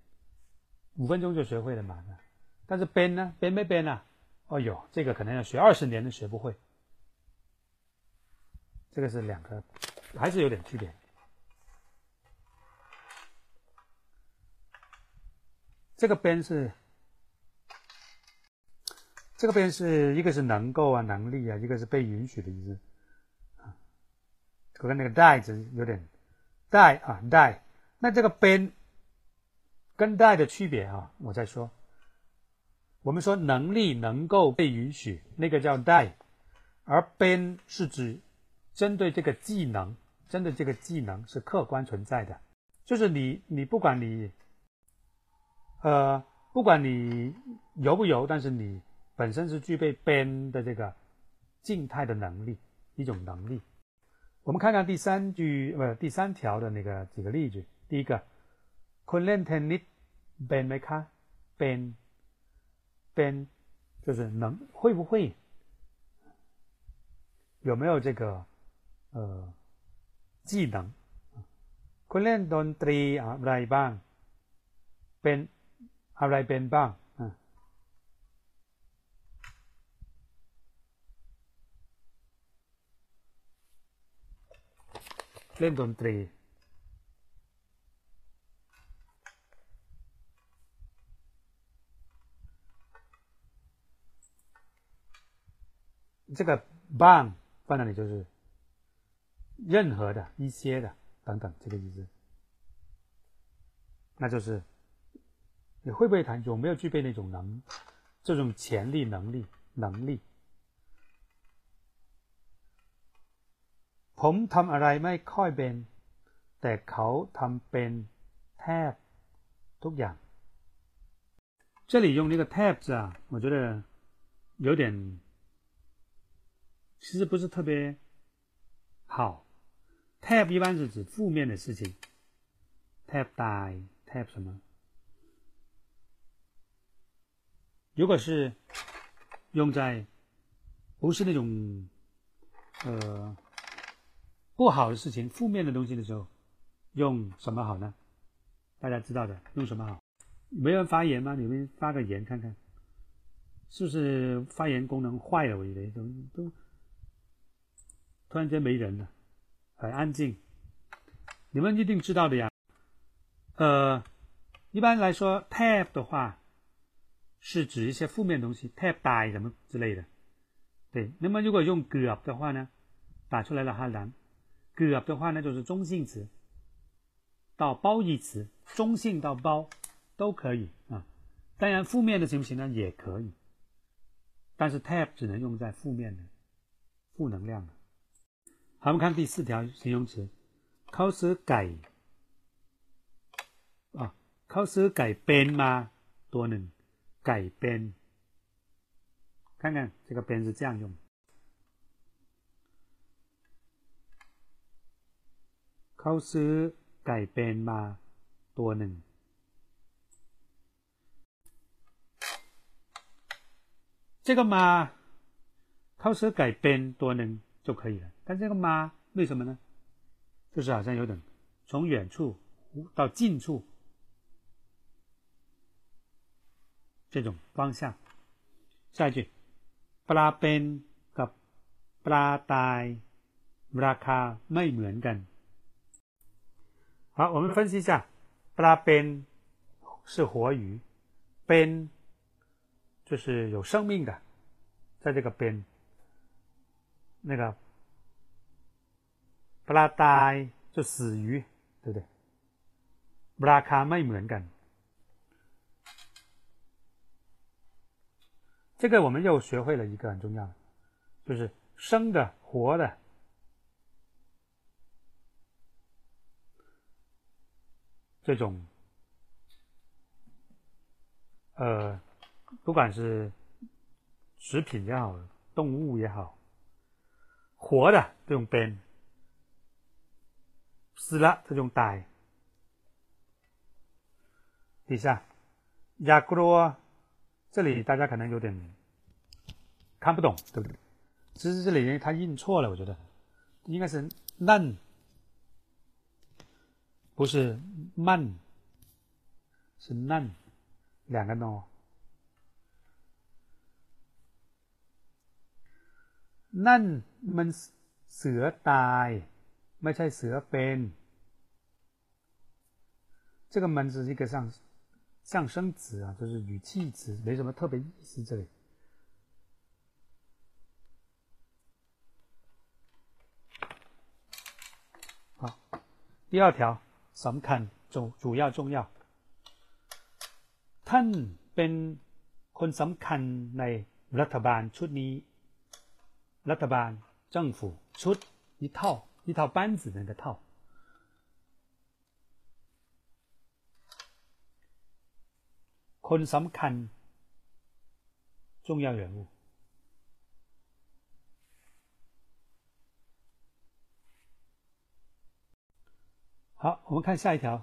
五分钟就学会了嘛。但是编呢，编没编啊？哦哟，这个可能要学二十年都学不会。这个是两个，还是有点区别。这个边是，这个边是一个是能够啊，能力啊，一个是被允许的意思。啊，跟那个带字有点带啊带。那这个边跟带的区别啊，我再说。我们说能力能够被允许，那个叫带，而边是指针对这个技能，针对这个技能是客观存在的，就是你你不管你，呃，不管你油不油，但是你本身是具备 bend 的这个静态的能力，一种能力。我们看看第三句，呃，第三条的那个几个例句。第一个，kunlen t e n i bend m e k a bend bend，就是能会不会有没有这个呃技能？kunlen don tri 啊，来一半，bend。รีอะไรบ้างเป็นอะไรเป็นบ้างเล่นดนตรี这个 “bang” 放那里就是任何的一些的等等这个意思，那就是 你会不会弹，有没有具备那种能这种潜力、能力、能力？ผมทำอะไรไม่ค่อยเป็นแต่เขาทำเป็นแทบทุกอย่าง。这里用那个 “tab” 字啊，我觉得有点。其实不是特别好。tab 一般是指负面的事情，tab die，tab 什么？ 如果是用在不是那种呃不好的事情、负面的东西的时候，用什么好呢？大家知道的，用什么好？没人发言吗？你们发个言看看，是不是发言功能坏了？我以为都都突然间没人了，很安静。你们一定知道的呀。呃，一般来说，tab 的话是指一些负面东西，tab die 什么之类的。对，那么如果用 g up 的话呢，打出来了哈兰 g up 的话呢就是中性词到褒义词，中性到褒都可以啊。当然负面的行不行呢？也可以，但是 tab 只能用在负面的，负能量的。好，我们看第四条形容词，考试改啊，考试改编吗？多能改编。看看这个边是这样用，考试改编吗？多能。这个嘛，考试改编多能就可以了。但这个嘛，为什么呢？就是好像有点从远处到近处这种方向。下一句。ปลาเป็นกับปลาตายราคาไม่เหมือนกัน好，我们分析一下，ปลาเป็น是活鱼，เป็น就是有生命的，在这个边，那个ปลาตาย就死鱼，对不对？ราคาไม่เ 这个我们又学会了一个很重要的，就是生的、活的，这种，呃，不管是食品也好，动物也好，活的这种 ben，死了这种 die。底下，亚古罗。这里大家可能有点看不懂，对不对？其实这里他印错了，我觉得应该是嫩，不是慢，是嫩，两个 no。นั่นมันเสือตายไม่ใช่เสือเป็น这个มัน是一个上。 象声词啊，就是语气词，没什么特别意思。这里好，第二条，什么看主主要重要？ท่านเป็นคนสำคัญในรัฐบาลชุดนี้รัฐบาล政府ชุด一套一套班子那个套。 คนสำคัญ重要人物。好，我们看下一条。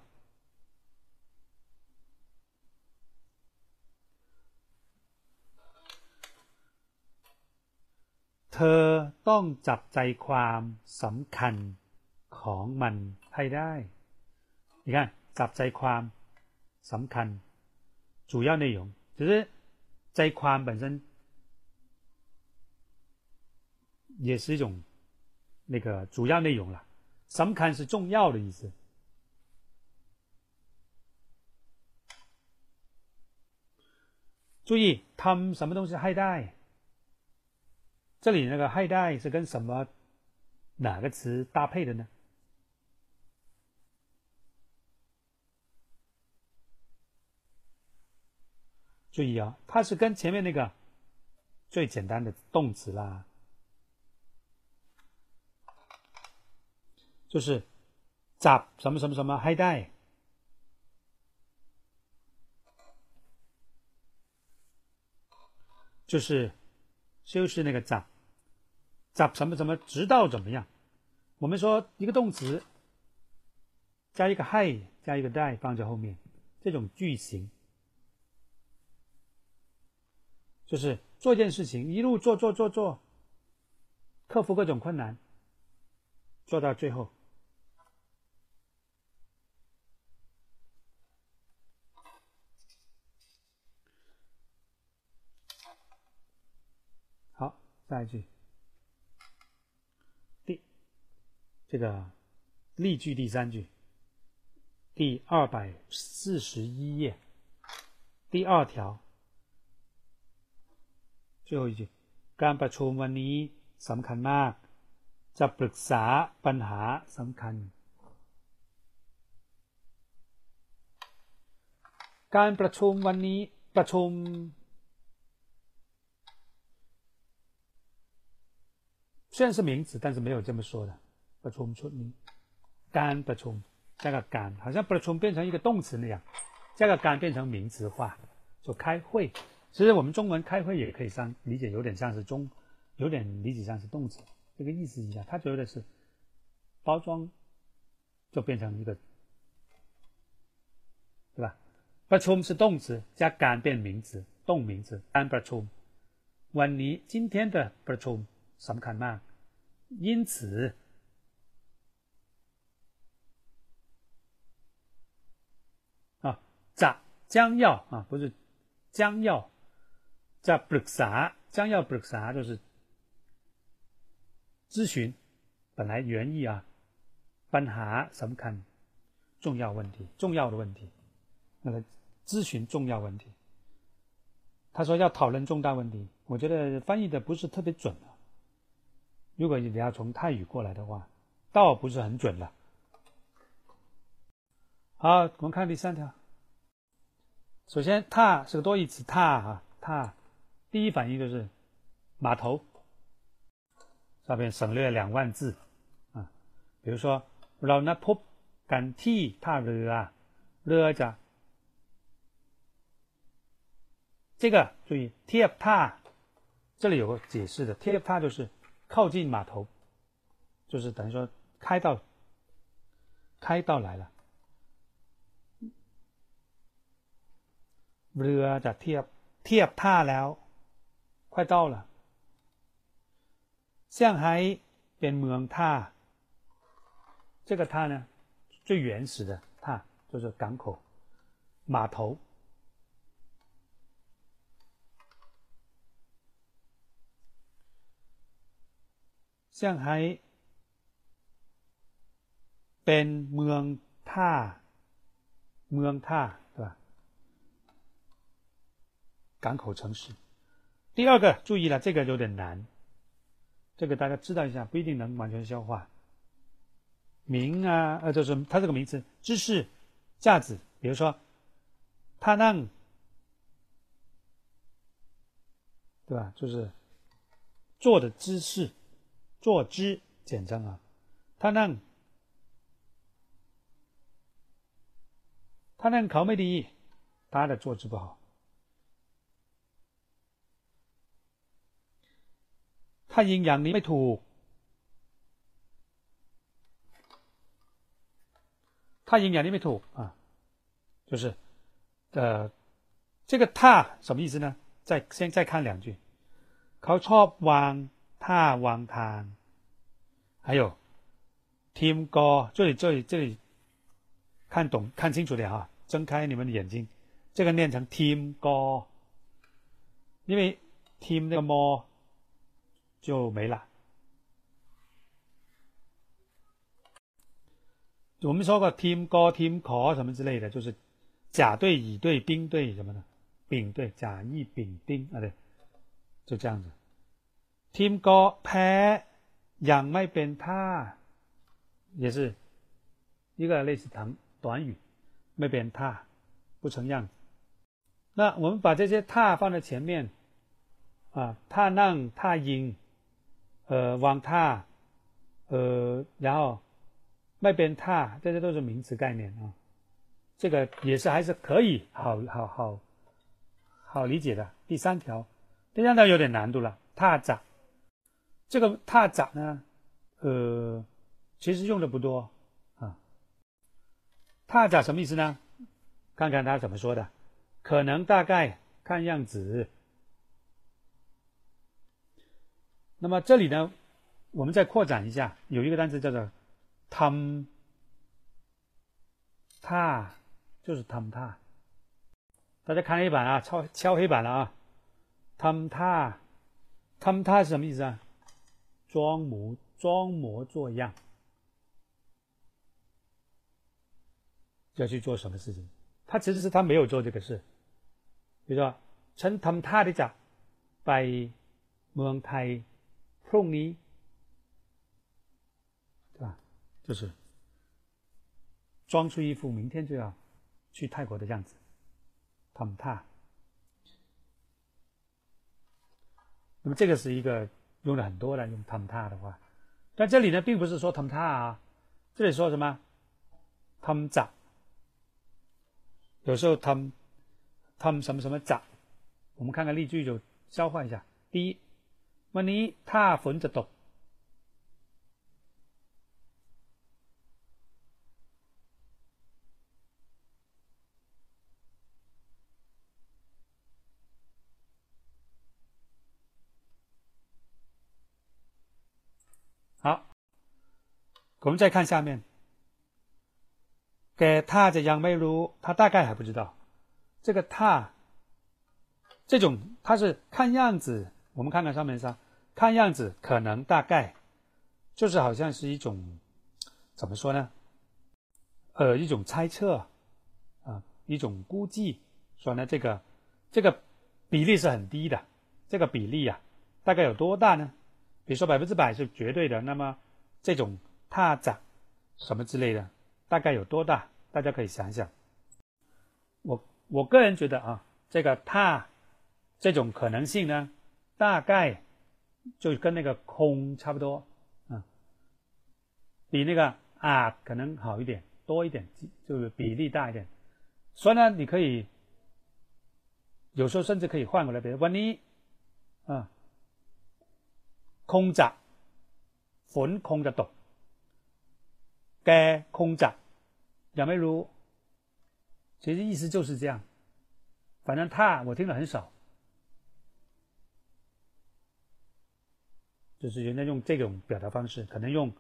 เธอต้องจับใจความสำคัญของมันให้ได้你看จับใจความสำคัญ 主要内容只是这一宽本身也是一种那个主要内容了。什么看是重要的意思？注意，他们什么东西害带？这里那个害带是跟什么哪个词搭配的呢？注意啊，它是跟前面那个最简单的动词啦，就是扎什么什么什么还带，就是就是那个扎扎什么什么，直到怎么样？我们说一个动词加一个 “hi” 加一个 “die” 放在后面，这种句型。就是做一件事情，一路做做做做，克服各种困难，做到最后。好，下一句。第这个例句第三句，第二百四十一页，第二条， 最后一句。การประชุมวันนี้สำคัญมาก จะปรึกษาปัญหาสำคัญ การประชุมวันนี้ประชุม虽然是名词，但是没有这么说的。ประชุมชุดนี้การประชุม加个การ好像ประชุม变成一个动词那样，加个การ变成名词化，就开会。 其实我们中文开会也可以像理解，有点像是中，有点理解像是动词，这个意思一样。他觉得是包装，就变成一个，对吧？ประชุม是动词，加การ变名词，动名词。การประชุมวันนี้今天的ประชุมสำคัญมาก因此啊，จะ将要啊，不是将要。 在布鲁萨将要布鲁萨就是咨询，本来原意啊，班哈什么看重要问题，重要的问题，那个咨询重要问题。他说要讨论重大问题，我觉得翻译的不是特别准啊。如果你要从泰语过来的话，倒不是很准了。好，我们看第三条。首先，他是个多义词，他啊，踏。第一反应就是码头，上面省略两万字啊。比如说，เรานัดพบกันที่ท่าเรือเรือจะ这个注意เทียบท่า，这里有个解释的，เทียบท่า就是靠近码头，就是等于说开到开到来了，เรือจะเทียบเทียบท่าแล้ว 快到了。上海เป็นเมืองท่า，这个ท่า呢，最原始的ท่า就是港口、码头。上海เป็นเมืองท่าเมืองท่า对吧？港口城市。 第二个注意了，这个有点难，这个大家知道一下，不一定能完全消化。名啊，呃，就是它这个名词，知识、价值，比如说，他让，对吧？就是坐的姿势，坐姿简称啊，他让，他让考没第一，他的坐姿不好。他阴阳你没ถู他阴阳你没ถู啊，就是呃，这个他什么意思呢？再先再看两句，เขาชอบวางท่าวางทาง还有 team 哥，这里这里这里看懂看清楚点啊，睁开你们的眼睛，这个念成 team 哥，因为 team 那个 more。 就没了。我们说过 team 哥 team 可什么之类的，就是甲队、乙队、丁队什么的，丙队甲、乙、丙、丁啊，对，就这样子。team 哥แพ้ไม่เป็นท่า，也是一个类似长短语，ไม่เป็นท่า，不成样。那我们把这些ท่放在前面啊，ท่านั่งท่ายิง。 呃，往他，呃，然后卖边踏，这些都是名词概念啊。这个也是还是可以，好好好好理解的。第三条，第三条有点难度了。踏长，这个踏长呢，呃，其实用的不多啊。踏长什么意思呢？看看他怎么说的。可能大概看样子。那么这里呢， 我们再扩展一下，有一个单词叫做 “tam”，他就是 “tam 他”。大家看黑板啊，敲敲黑板了啊！“tam 他 ”，“tam 他”是什么意思啊？装模装模作样，要去做什么事情？他其实是他没有做这个事。比如说，ฉันทำท่าที่จะไปเมืองไทย Tony 对吧，就是装出一副明天就要去泰国的样子，他们怕那么这个是一个用的很多的，用 Tom Tar 的话，但这里呢并不是说 Tom Tar 啊，这里说什么？Tom 有时候 Tom Tom 什么什么咋我们看看例句就交换一下，第一。วันนี้ถ้าฝนจะตก，好，我们再看下面。给他จะยังไม่รู้，他大概还不知道。这个他，这种他是看样子，我们看看上面上， 看样子可能大概，就是好像是一种怎么说呢？呃，一种猜测啊，一种估计，说呢这个这个比例是很低的，这个比例啊，大概有多大呢？比如说百分之百是绝对的，那么这种踏涨什么之类的，大概有多大？大家可以想想。我我个人觉得啊，这个踏这种可能性呢，大概就跟那个空差不多啊，比那个啊可能好一点，多一点，就是比例大一点。所以呢，你可以有时候甚至可以换过来，比如วันนี้啊，空จะฝนคงจะตกแกคงจะยังไม่รู้其实意思就是这样，反正他我听了很少， 就是人家用这种表达方式，可能用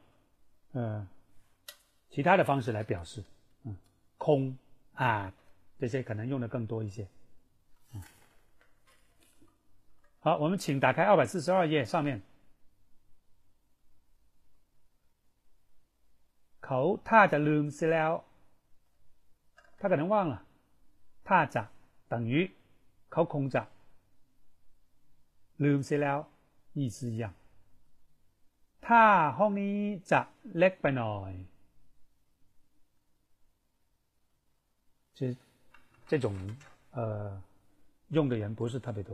呃其他的方式来表示，嗯，空啊这些可能用的更多一些。嗯，好，我们请打开二百四十二页上面，เขาถ้าจะลืมเสียแล้ว他可能忘了，他จะ等于เขาคงจะลืมเสียแล้ว意思一样。 ถ้าห้องนี้จะเล็กไปหน่อย，其实这种呃用的人不是特别多。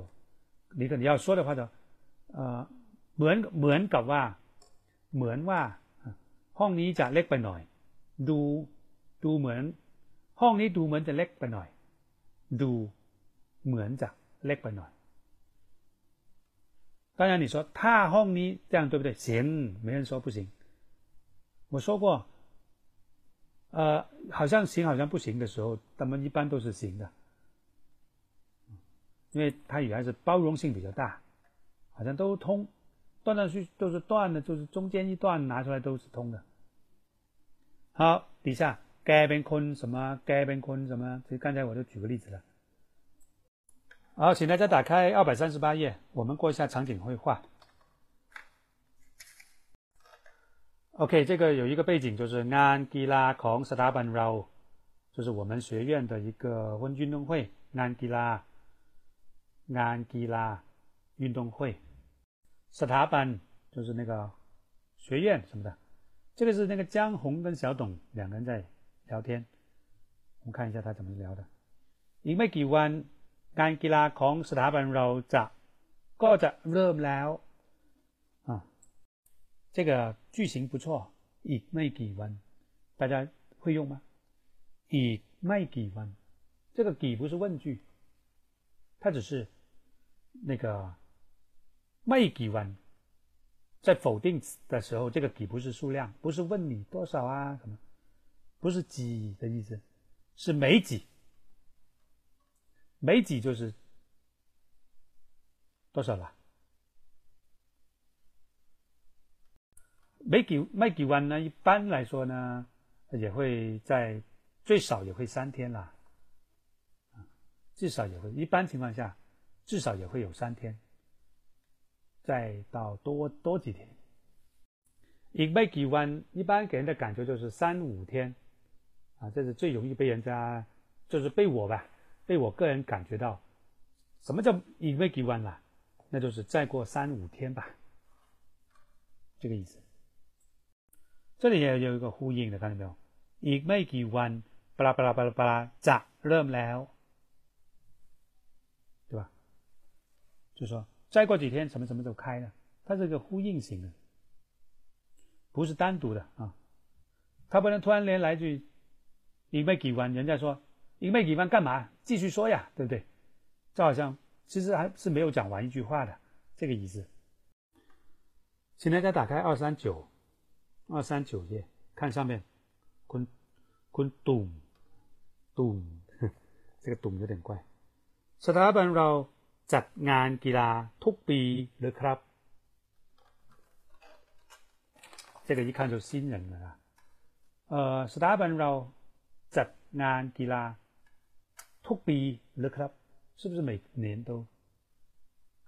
你可你要说的话就呃เหมือนเหมือนกับว่าเหมือนว่าห้องนี้จะเล็กไปหน่อย ดูดูเหมือนห้องนี้ดูเหมือนจะเล็กไปหน่อย ดูเหมือนจะเล็กไปหน่อย 当然你说他哄你这样对不对？行没人说不行。我说过呃好像行好像不行的时候他们一般都是行的。因为他语言是包容性比较大好像都通断断续续都是断的就是中间一段拿出来都是通的。好底下该边坤什么该边坤什么就刚才我就举个例子了。好请大家打开二百三十八页我们过一下场景绘画。Ok 这个有一个背景就是安吉拉孔斯塔班 role 就是我们学院的一个温运动会。安吉拉安吉拉运动会。斯塔班就是那个学院什么的。这个是那个江红跟小董两个人在聊天我们看一下他怎么聊的。因为给湾 กี่วันการกีฬาของสถาบันเราจะก็จะเริ่มแล้ว啊，这个句型不错。อีกไม่กี่วัน大家会用吗？อีกไม่กี่วัน这个กี่不是问句，它只是那个ไม่กี่วัน在否定的时候，这个几不是数量，不是问你多少啊什么。不是几的意思，是每几， 每几就是多少了？没几没几万呢，一般来说呢，也会在最少也会三天啦，至少也会一般情况下，至少也会有三天，再到多多几天。一没几万，一般给人的感觉就是三五天，啊，这是最容易被人家，就是被我吧，被我个人感觉到，什么叫 invig one 啦，那就是再过三五天吧。这个意思。这里也有一个呼应的，看到没有？invig one，巴拉巴拉巴拉巴拉，炸勒姆”了。对吧？就说再过几天什么什么就开了，它是个呼应型的。不是单独的啊，他不能突然连来句 invig one 人家说 invig one 干嘛？继续说呀，对不对？这好像其实还是没有讲完一句话的这个意思。请大家打开二三九二三九页，看上面“坤坤咚咚”，这个“咚”有点怪。สถาบันเราจัดงานกีฬาทุกปีหรือครับ？这个一看就新人了啦。呃，สถาบันเราจัดงานกีฬา ทุกปีหรือครับ？是不是每年都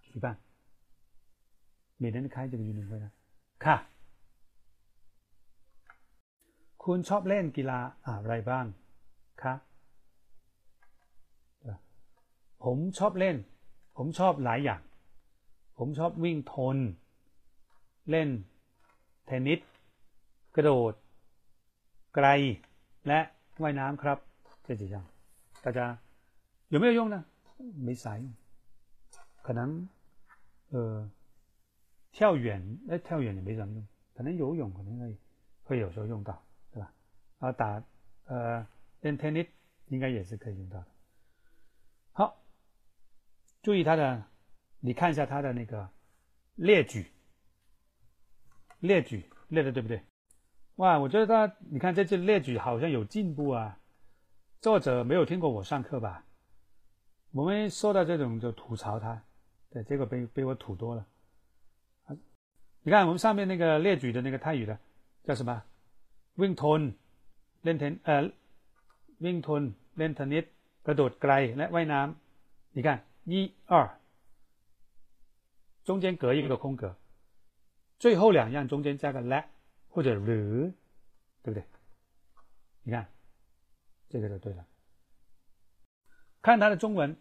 举办？每年都开这个运动会呢？ค่ะคุณชอบเล่นกีฬาอะไรบ้างคะผมชอบเล่น ผมชอบหลายอย่าง ผมชอบวิ่งทน เล่นเทนนิสกระโดดไกลและว่ายน้ำครับ这几项大家 有没有用呢没啥用可能呃跳远哎跳远也没什么用可能游泳可能会会有时候用到对吧啊打呃练 tennis 应该也是可以用到的好注意它的你看一下它的那个列举列举列的对不对？哇，我觉得他，你看这次列举好像有进步啊。作者没有听过我上课吧？我们说到这种就吐槽他，对，结果被被我吐多了。你看我们上面那个列举的那个泰语的叫什么？wing tone len ten 呃，wing tone len tennis กระโดดไกลและว่ายน้ำ你看一二，中间隔一个空格。最后两样中间加个 let 或者 r，对不对？你看，这个就对了。看它的中文，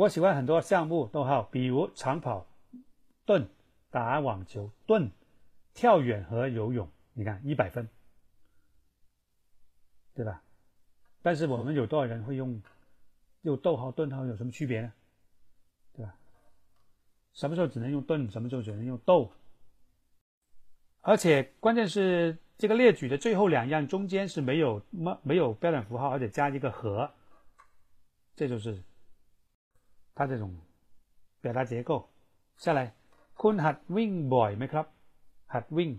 我喜欢很多项目逗号，比如长跑、盾、打网球、盾、跳远和游泳。你看一百分，对吧？但是我们有多少人会用用逗号、顿号有什么区别呢？对吧？什么时候只能用顿？什么时候只能用逗？而且关键是这个列举的最后两样中间是没有没没有标点符号，而且加一个和，这就是它这种表达结构。下来，คุณหัดวิ่งบ่อยไหมครับหัดวิ่ง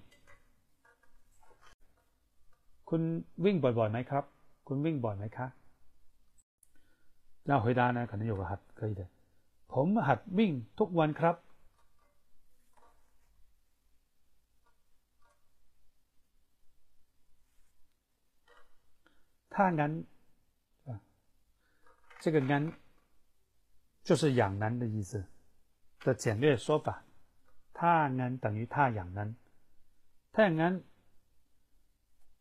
คุณวิ่งบ่อยๆไหมครับคุณวิ่งบ่อยไหมคะ那回答呢，可能有个หัด可以的。ผมหัดวิ่งทุกวันครับ他安啊，这个安 就是养男的意思的简略说法。他安等于他养男。ถ้าอย่างนั้น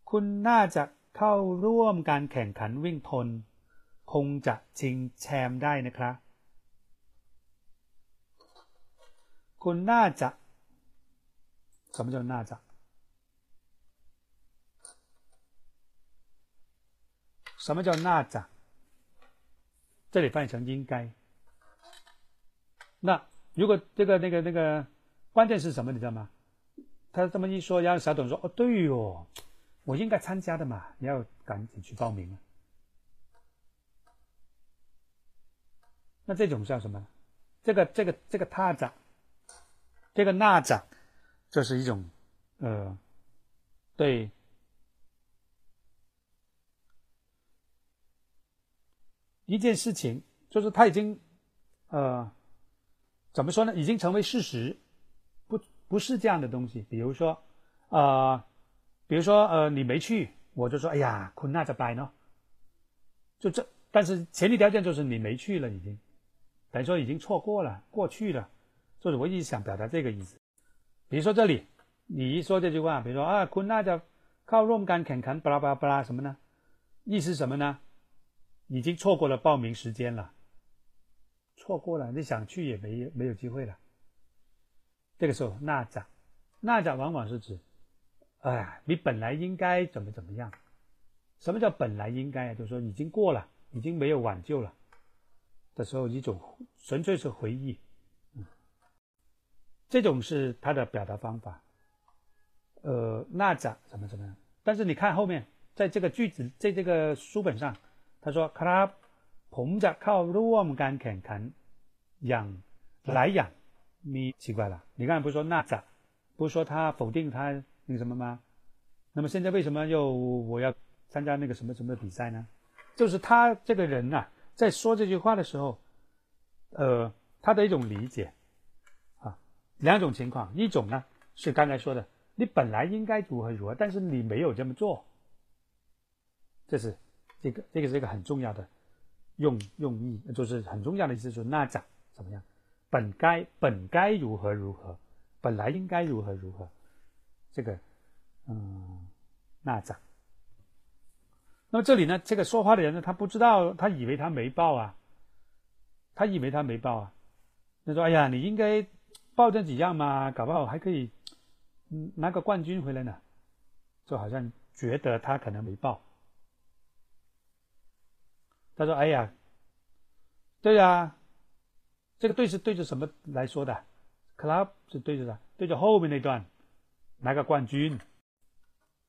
คุณน่าจะเข้าร่วมการแข่งขันวิ่งทน คงจะชิงแชมป์ได้นะครับ คุณน่าจะ什么叫น่าจะ什么叫那长？这里翻译成应该。 那如果这个那个那个关键是什么？你知道吗？他这么一说，然后小董说：“哦，对哦，我应该参加的嘛，你要赶紧去报名。”那这种叫什么？这个这个这个他长，这个那长，这是一种呃，对。一件事情，就是他已经，呃，怎么说呢？已经成为事实，不不是这样的东西。比如说，呃，比如说呃你没去，我就说哎呀，坤那着拜呢，就这，但是前提条件就是你没去了，已经等于说已经错过了，过去了，就是我一直想表达这个意思。比如说这里，你一说这句话，比如说啊，坤那着靠若干肯肯巴拉巴拉巴拉什么呢？意思什么呢？已经错过了报名时间了，错过了，你想去也没没有机会了。这个时候，那咋？那咋往往是指，哎呀，你本来应该怎么怎么样？什么叫本来应该啊？就是说已经过了，已经没有挽救了的时候，一种纯粹是回忆。嗯，这种是他的表达方法。呃，那咋怎么怎么样？但是你看后面，在这个句子，在这个书本上。他说：“ครับผมจะเข้าร่วมการแข่งขัน 养来养咪奇怪了。你刚才不是说那咋不是说他否定他那个什么吗？那么现在为什么又我要参加那个什么什么比赛呢？就是他这个人呐在说这句话的时候呃他的一种理解啊两种情况一种呢是刚才说的你本来应该如何如何但是你没有这么做。这是这个这个是一个很重要的用用意就是很重要的意思就是那咋怎么样？本该本该如何如何，本来应该如何如何，这个嗯那咋？那么这里呢，这个说话的人呢，他不知道，他以为他没报啊，他以为他没报啊。他说：“哎呀，你应该报这几样嘛，搞不好还可以拿个冠军回来呢。”就好像觉得他可能没报。他说：“哎呀，对呀，这个对是对着什么来说的？club 是对着的，对着后面那段拿个冠军，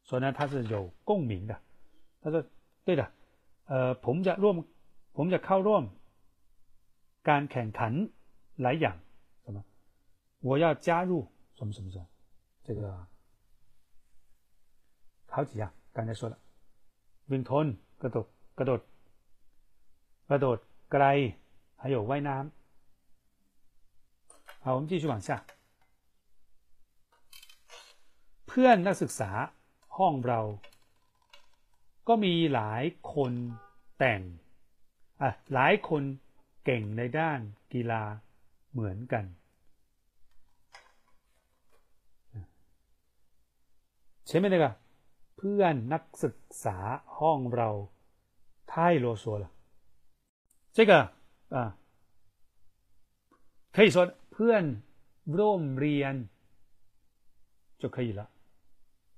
所以呢，他是有共鸣的。他说对的，呃，ผมจะร่วมผมจะเข้าร่วมการแข่งขันหลายอย่าง什么？我要加入什么什么什么？这个好几样，刚才说了，วิ่งทนกระโดดกระโดด。”กระโดดไกล还有ว่ายน้ำ 好我们继续往下เพื่อนนักศึกษาห้องเรา ก็มีหลายคนแต่งอ่ะหลายคนเก่งในด้านกีฬาเหมือนกัน前面那个เพื่อนนักศึกษาห้องเรา太啰嗦了这个啊，可以说 เพื่อนร่วมเรียน就可以了，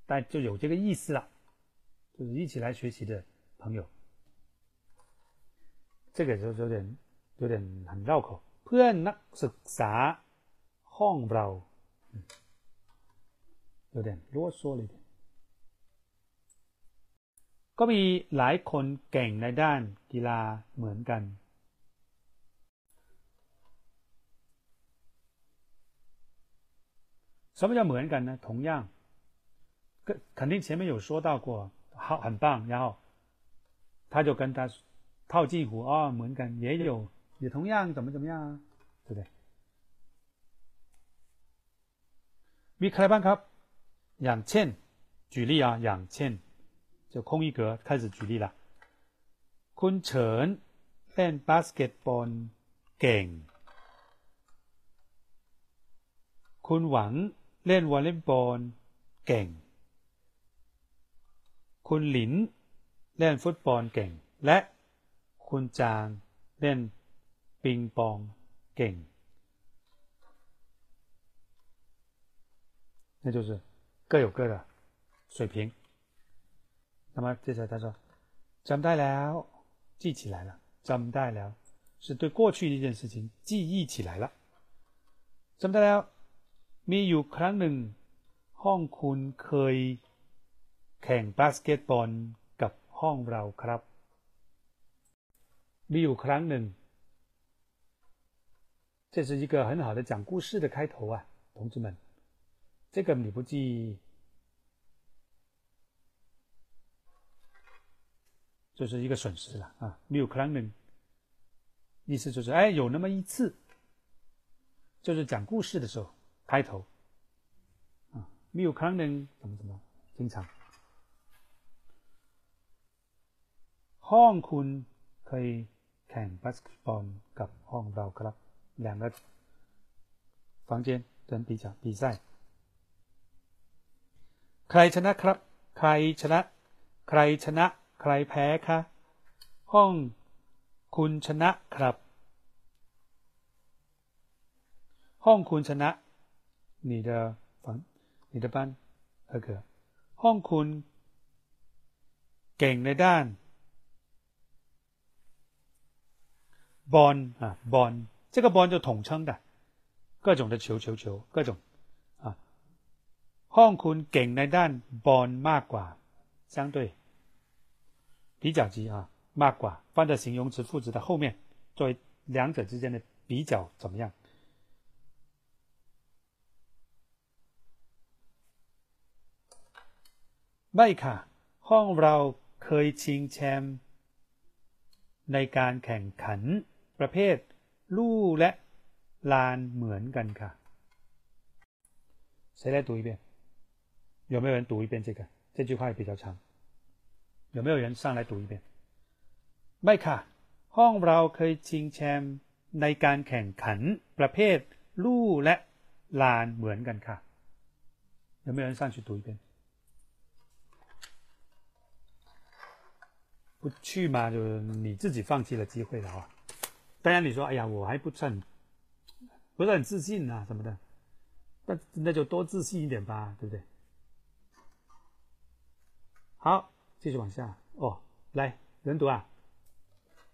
但就有这个意思了，就是一起来学习的朋友。这个就有点有点很绕口。เพื่อนนักศึกษาห้องเรา有点啰嗦了一点。ก็มีหลายคนเก่งในด้านกีฬาเหมือนกัน 什么叫เหมือนกัน呢？同样，跟肯定前面有说到过，好，很棒。然后他就跟他套近乎啊，เหมือนกัน也有，也同样怎么怎么样啊，对不对？มีใครบ้างครับอย่างเช่น举例啊，อย่างเช่น就空一格开始举例了。คุณเฉินเล่นบาสเกตบอลเก่งคุณหวัง เล่นวอลเลย์บอลเก่ง คุณหลินเล่นฟุตบอลเก่ง และคุณจางเล่นปิงปองเก่ง那就是各有各的水平。那么接着他说จำได้แล้ว记起来了จำได้แล้ว是对过去的一件事情记忆起来了จำได้แล้ว มีอยู่ครั้งหนึ่งห้องคุณเคยแข่งบาสเกตบอลกับห้องเราครับ มีอยู่ครั้งหนึ่ง这是一个很好的讲故事的开头啊，同志们，这个你不记，就是一个损失了啊。มีอยู่ครั้งหนึ่ง意思就是，哎，有那么一次，就是讲故事的时候。 开头，啊， มีอยู่ครั้งหนึ่ง怎么怎么经常ห้องคุณเคยแข่งบาสเกตบอลกับห้องเราครับ两个房间跟比较比赛ใครชนะครับ ใครชนะ ใครชนะ ใครแพ้คะห้องคุณชนะครับห้องคุณชนะ 你的房你的班那个ห้องคุณเก่งในด้านบอล啊บอล这个 ball 就统称的各种的球球球各种啊ห้องคุณเก่งในด้านบอลมากกว่า相对比较级啊มากกว่า放在形容词副词的后面作为两者之间的比较怎么样 ไม่ค่ะ ห้องเราเคยชิงแชมป์ในการแข่งขันประเภท ลู่และลานเหมือนกันค่ะ谁来读一遍有没有人读一遍这个这句话也比较长有没有人上来读一遍ไม่ค่ะ ห้องเราเคยชิงแชมป์ในการแข่งขันประเภท ลู่และลานเหมือนกันค่ะ有没有人上去读一遍 不去嘛，就是你自己放弃了机会了啊！当然你说，哎呀，我还不算不是很自信啊什么的，那那就多自信一点吧，对不对？好，继续往下哦，来人读啊，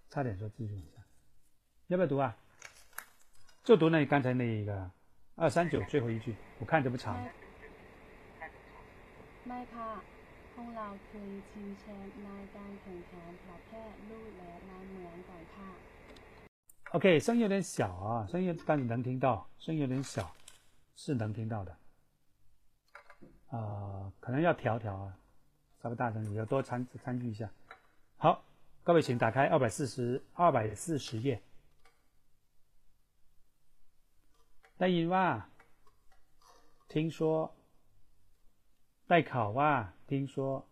差点说继续往下，要不要读啊？就读那刚才那一个二三九最后一句，我看这么长。ไม่ ค่ะห้องเราเคยชิงแชมป์ในการแข่งขันประเภทลู่และลานเหมือนกันค่ะ OK，声音有点小啊，声音但是能听到，声音有点小，是能听到的。啊、可能要调调啊，稍微大声，也要多参参与一下。好，各位请打开二百四十二百四十页。ได้ยินว่า 听说 带考啊听说。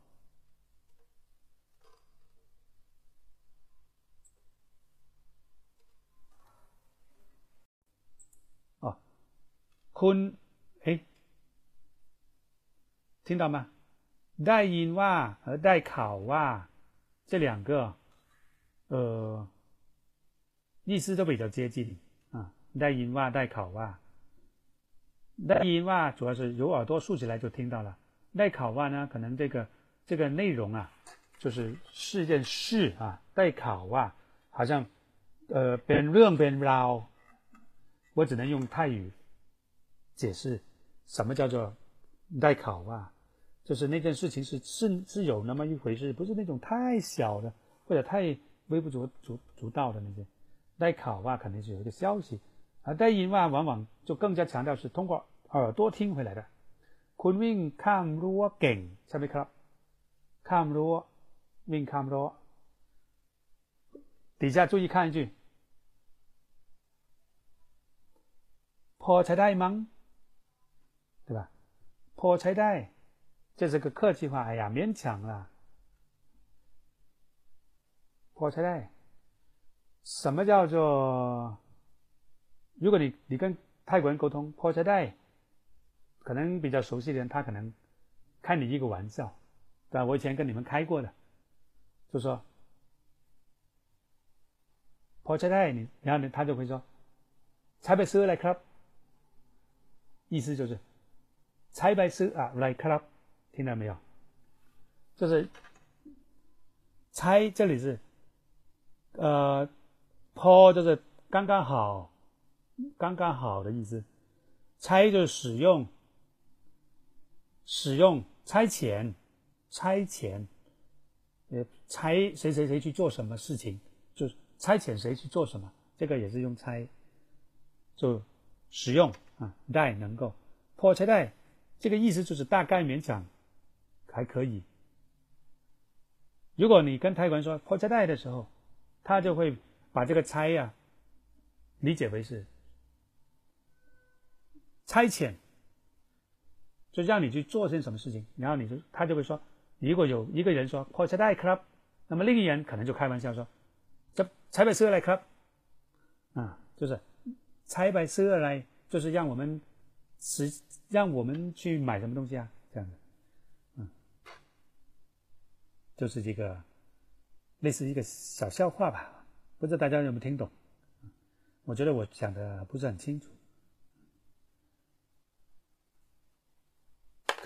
哦坤哎听到吗？带音哇和带考哇这两个呃意思都比较接近啊带音哇带考哇。带音哇主要是有耳朵竖起来就听到了。ได้ข่าวว่า呢，可能这个这个内容啊，就是是件事啊。ได้ข่าวว่า好像呃เป็นเรื่องเป็นราว我只能用泰语解释什么叫做ได้ข่าวว่า，就是那件事情是是是有那么一回事，不是那种太小的或者太微不足足足道的那些。ได้ข่าวว่า肯定是有一个消息，而ได้ยินว่า往往就更加强调是通过耳朵听回来的。 คุณวิ่งข้ามรั้วเก่งใช่ไหมครับ ข้ามรั้ววิ่งข้ามรั้ว底下注意看一句พอใช้ได้มั้ง对吧？พอใช้ได้这是个客气话，哎呀，勉强啦。พอใช้ได้什么叫做？如果你你跟泰国人沟通，พอใช้ได้ 可能比较熟悉的人他可能开你一个玩笑对吧我以前跟你们开过的就说我猜猜你然后呢他就会说蔡百思来 club 意思就是蔡百思啊来 club 听到没有？就是猜这里是呃抛就是刚刚好刚刚好的意思。猜就是使用使用差遣，差遣，呃，差谁谁谁去做什么事情，就差遣谁去做什么，这个也是用差，就使用啊，带能够破拆带，这个意思就是大概勉强还可以。如果你跟泰国人说破拆带的时候，他就会把这个差呀理解为是差遣。就让你去做些什么事情，然后你就他就会说，如果有一个人说 “call 车 club”，那么另一人可能就开玩笑说：“这彩白色来 club 啊，就是彩白色来，就是让我们是让我们去买什么东西啊，这样的，嗯，就是这个类似一个小笑话吧，不知道大家有没有听懂？我觉得我讲的不是很清楚。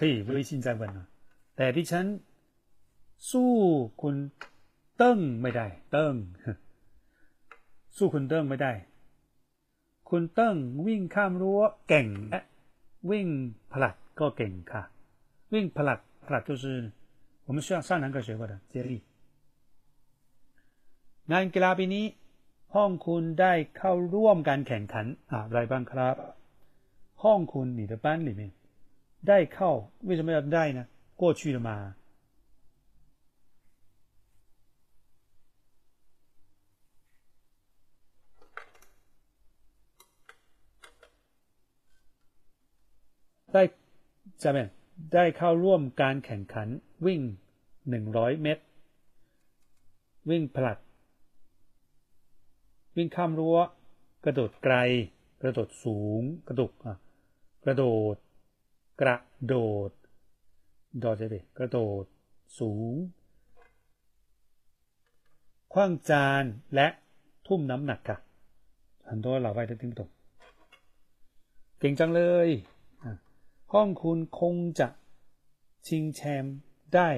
可以微信再问啊，แต่ดิฉันสู้คุณเติ้งไม่ได้เติ้งสู้คุณเติ้งไม่ได้ คุณเติ้งวิ่งข้ามรั้วเก่งและวิ่งผลัดก็เก่งค่ะ วิ่งผลัดผลัด就是我们上上堂课学过的接力งานกีฬาปีนี้ ห้องคุณได้เข้าร่วมการแข่งขันอะไรบ้างครับ ห้องคุณ你的班里面 ได้เข้า为什么要ได้呢过去了嘛ได้下面ได้เข้าร่วมการแข่งขันวิ่งหนึ่งร้อยเมตร วิ่งผลัด วิ่งข้ามรั้ว กระโดดไกล กระโดดสูง กระโดดกระโดด กระโดดดอจะไปกระโดดสูง คว้างจานและทุ่มน้ำหนักค่ะ很多老外都听不懂เก่งจังเลยห้องคุณคงจะชิงแชมป์ได้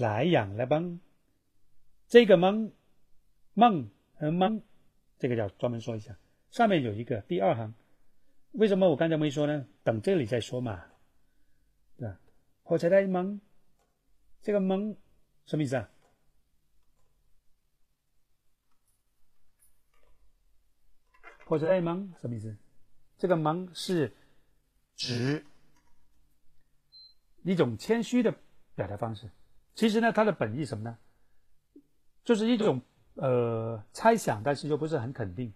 หลายอย่างแล้วบ้าง这个มั้งมั่ง和มั้ง这个要专门说一下上面有一个第二行 为什么我刚才没说呢？等这里再说嘛，对吧？火柴带蒙，这个蒙什么意思啊？火柴带蒙什么意思？这个蒙是指一种谦虚的表达方式。其实呢，它的本意什么呢？就是一种呃猜想，但是又不是很肯定，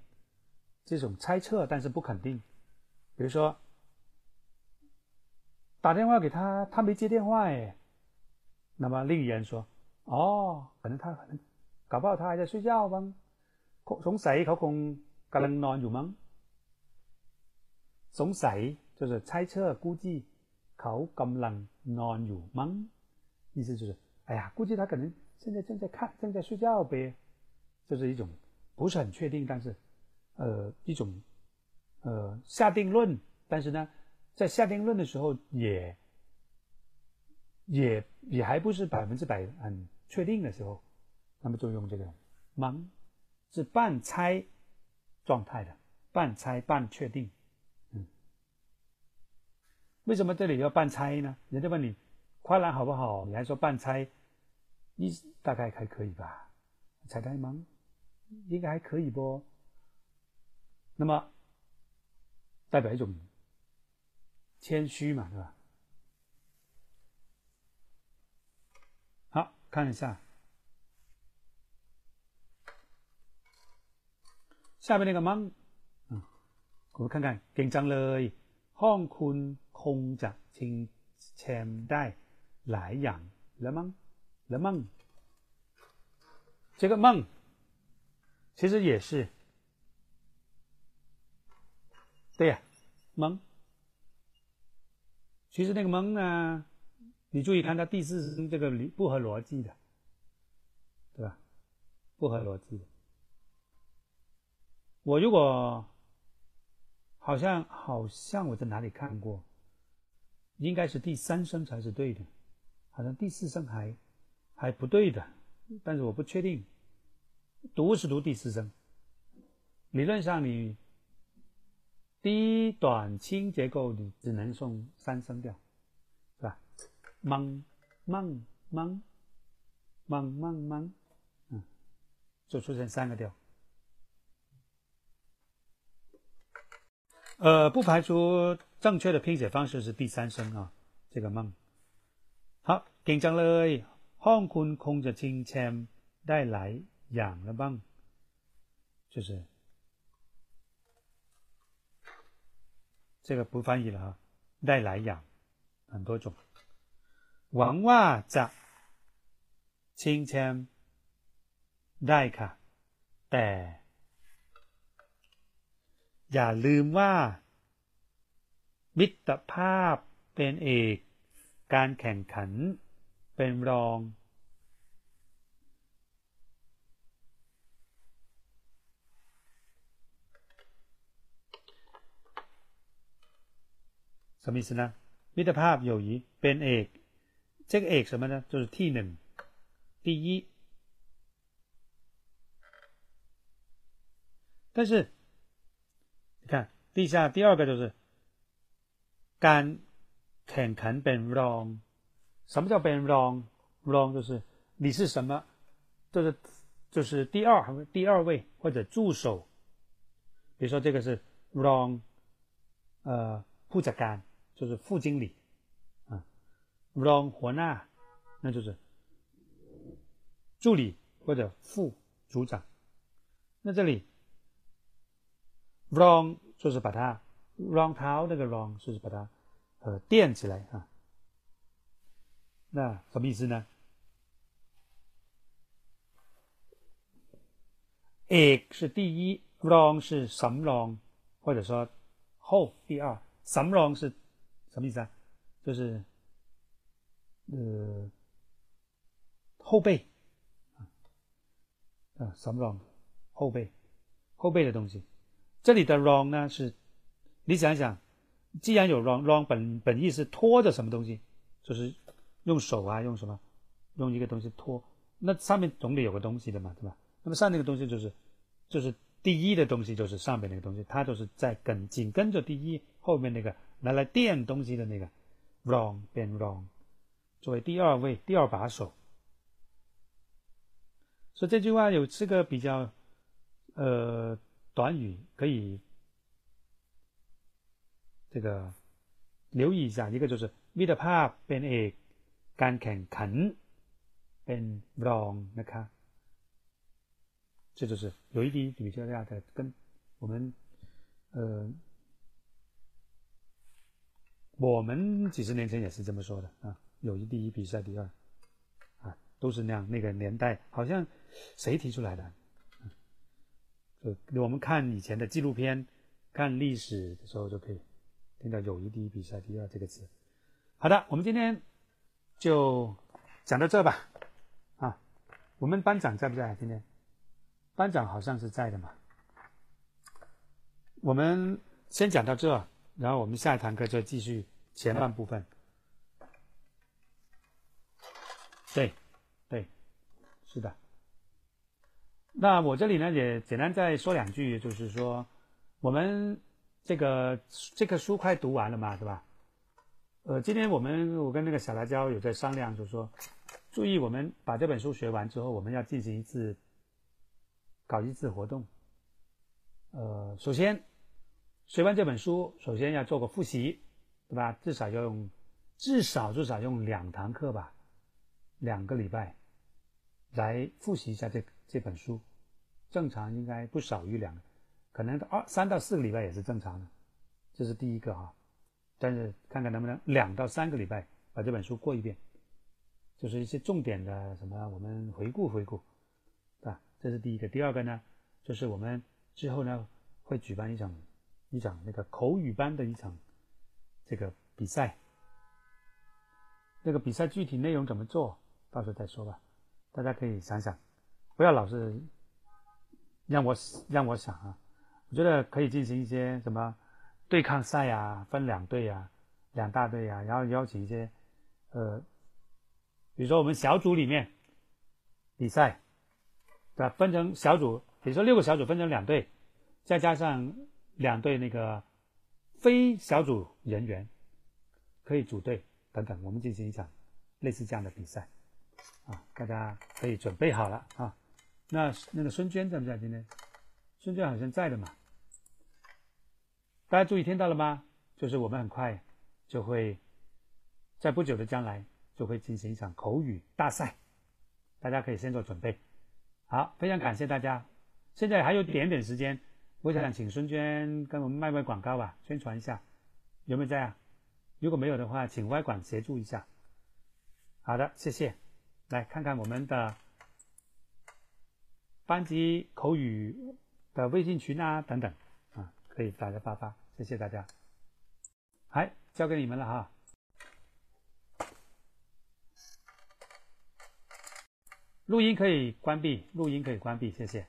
这种猜测，但是不肯定。比如说，打电话给他，他没接电话哎。那么另一人说：“哦，可能他可能搞不好他还在睡觉吧。”สงสัยเขาคงกำลังนอนอยู่มั้งสงสัย就是猜测估计เขากำลังนอนอยู่มั้ง意思就是哎呀，估计他可能现在正在看，正在睡觉呗。这是一种不是很确定，但是呃一种。 呃，下定论，但是呢，在下定论的时候，也也也还不是百分之百很确定的时候，那么就用这个“盲”，是半猜状态的，半猜半确定。嗯，为什么这里要半猜呢？人家问你跨栏好不好，你还说半猜，你大概还可以吧？猜猜盲，应该还可以不？那么。代表一种谦虚嘛，对吧？好，看一下下面那个 “mang”，嗯，我们看看紧张เลยห้องคุณคงจะชิงแชมป์ได้หลายอย่างแล้วมั้งแล้วมั้ง这个 “mang” 其实也是。 对呀，蒙。其实那个蒙呢，你注意看它第四声这个不合逻辑的，对吧？不合逻辑的。我如果好像好像我在哪里看过，应该是第三声才是对的，好像第四声还还不对的，但是我不确定。读是读第四声，理论上你。低短轻结构，你只能送三声调，是吧？蒙蒙蒙蒙蒙蒙，嗯，就出现三个调。呃，不排除正确的拼写方式是第三声啊，这个蒙。好，紧张เลยห้องคุณคงจะชิงแชมป์ได้หลายอย่างแล้วบ้าง，就是。 这个不翻译了哈， ได้หลายอย่าง很多种หวังว่าจะชิงแชมป์ได้ค่ะ แต่ อย่าลืมว่า มิตรภาพเป็นเอก การแข่งขันเป็นรอง 什么意思呢？มิตรภาพ友谊เป็นเอก这个เอก什么呢？就是ที่หนึ่ง第一。但是，你看地下第二个就是การแข่งขันเป็นรอง。什么叫เป็นรอง？rong 就是你是什么，就是就是第二第二位或者助手。比如说这个是 rong，呃，ผู้จัดการ 就是副经理，啊，wrong 活那，那就是助理或者副组长。那这里 wrong 就是把它 wrong t o 那个 wrong 就是把它呃垫起来啊。那什么意思呢？A 是第一，wrong 是什么 wrong，或者说后第二，什么 wrong 是什么意思啊？就是呃后背啊，啊，什么 wrong 后背后背的东西。这里的 wrong 呢是，你想想，既然有 wrong，wrong 本本意是拖着什么东西，就是。用手啊，用什么？用一个东西拖，那上面总得有个东西的嘛，对吧？那么上那个东西就是，就是第一的东西，就是上面那个东西，它就是在跟紧跟着第一后面那个拿来垫东西的那个，wrong 变 wrong，作为第二位第二把手。所以这句话有这个比较，呃，短语可以这个留意一下，一个就是 mid part 变 a。การแข่งขันเป็นรองนะคะ这就是有一滴比较大的跟我们呃 我们几十年前也是这么说的啊，友谊第一，比赛第二，啊，都是那样。那个年代好像谁提出来的？就我们看以前的纪录片、看历史的时候就可以听到“友谊第一，比赛第二”这个词。好的，我们今天。就讲到这吧，啊，我们班长在不在？今天班长好像是在的嘛。我们先讲到这，然后我们下一堂课就继续前半部分。对，对，是的。那我这里呢也简单再说两句，就是说，我们这个这个书快读完了嘛，对吧？呃，今天我们我跟那个小辣椒有在商量，就是说，注意我们把这本书学完之后，我们要进行一次搞一次活动。呃，首先学完这本书，首先要做个复习，对吧？至少要用至少至少用两堂课吧，两个礼拜来复习一下这这本书。正常应该不少于两，可能二三到四个礼拜也是正常的。这是第一个哈。但是看看能不能两到三个礼拜把这本书过一遍，就是一些重点的什么，我们回顾回顾，啊，这是第一个。第二个呢，就是我们之后呢会举办一场一场那个口语班的一场这个比赛，那个比赛具体内容怎么做，到时候再说吧。大家可以想想，不要老是让我让我想啊，我觉得可以进行一些什么。对抗赛啊，分两队啊，两大队啊，然后邀请一些，呃，比如说我们小组里面比赛，对吧？分成小组，比如说六个小组分成两队，再加上两队那个非小组人员可以组队等等，我们进行一场类似这样的比赛，啊，大家可以准备好了啊。那那个孙娟在不在今天？孙娟好像在的嘛。大家注意听到了吗？就是我们很快就会在不久的将来就会进行一场口语大赛，大家可以先做准备。好，非常感谢大家。现在还有点点时间，我想请孙娟跟我们卖卖广告吧，宣传一下，有没有在啊？如果没有的话，请外管协助一下。好的，谢谢。来看看我们的班级口语的微信群啊，等等啊，可以大家发发，谢谢大家。来，交给你们了哈。录音可以关闭，录音可以关闭，谢谢。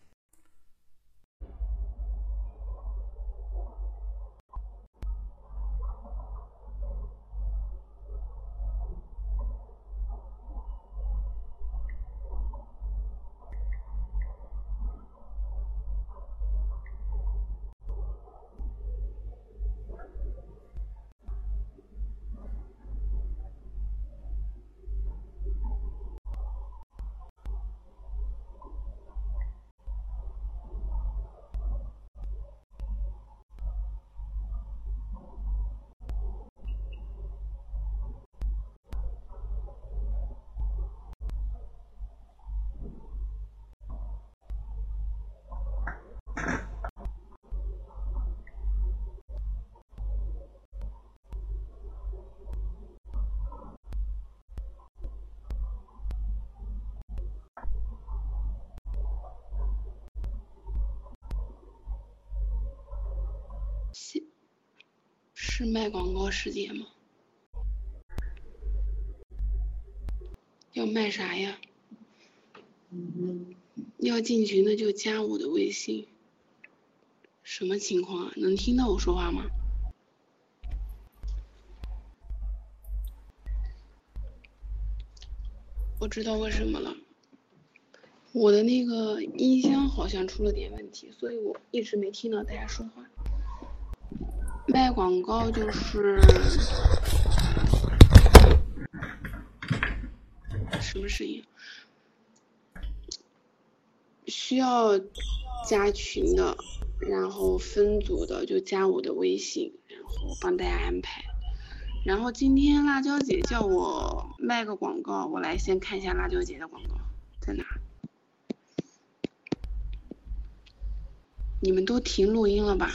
卖广告时间吗？要卖啥呀？要进群的就加我的微信。什么情况啊？能听到我说话吗？我知道为什么了。我的那个音箱好像出了点问题，所以我一直没听到大家说话。卖广告就是什么声音？需要加群的，然后分组的就加我的微信，然后帮大家安排。然后今天辣椒姐叫我卖个广告，我来先看一下辣椒姐的广告在哪。你们都停录音了吧？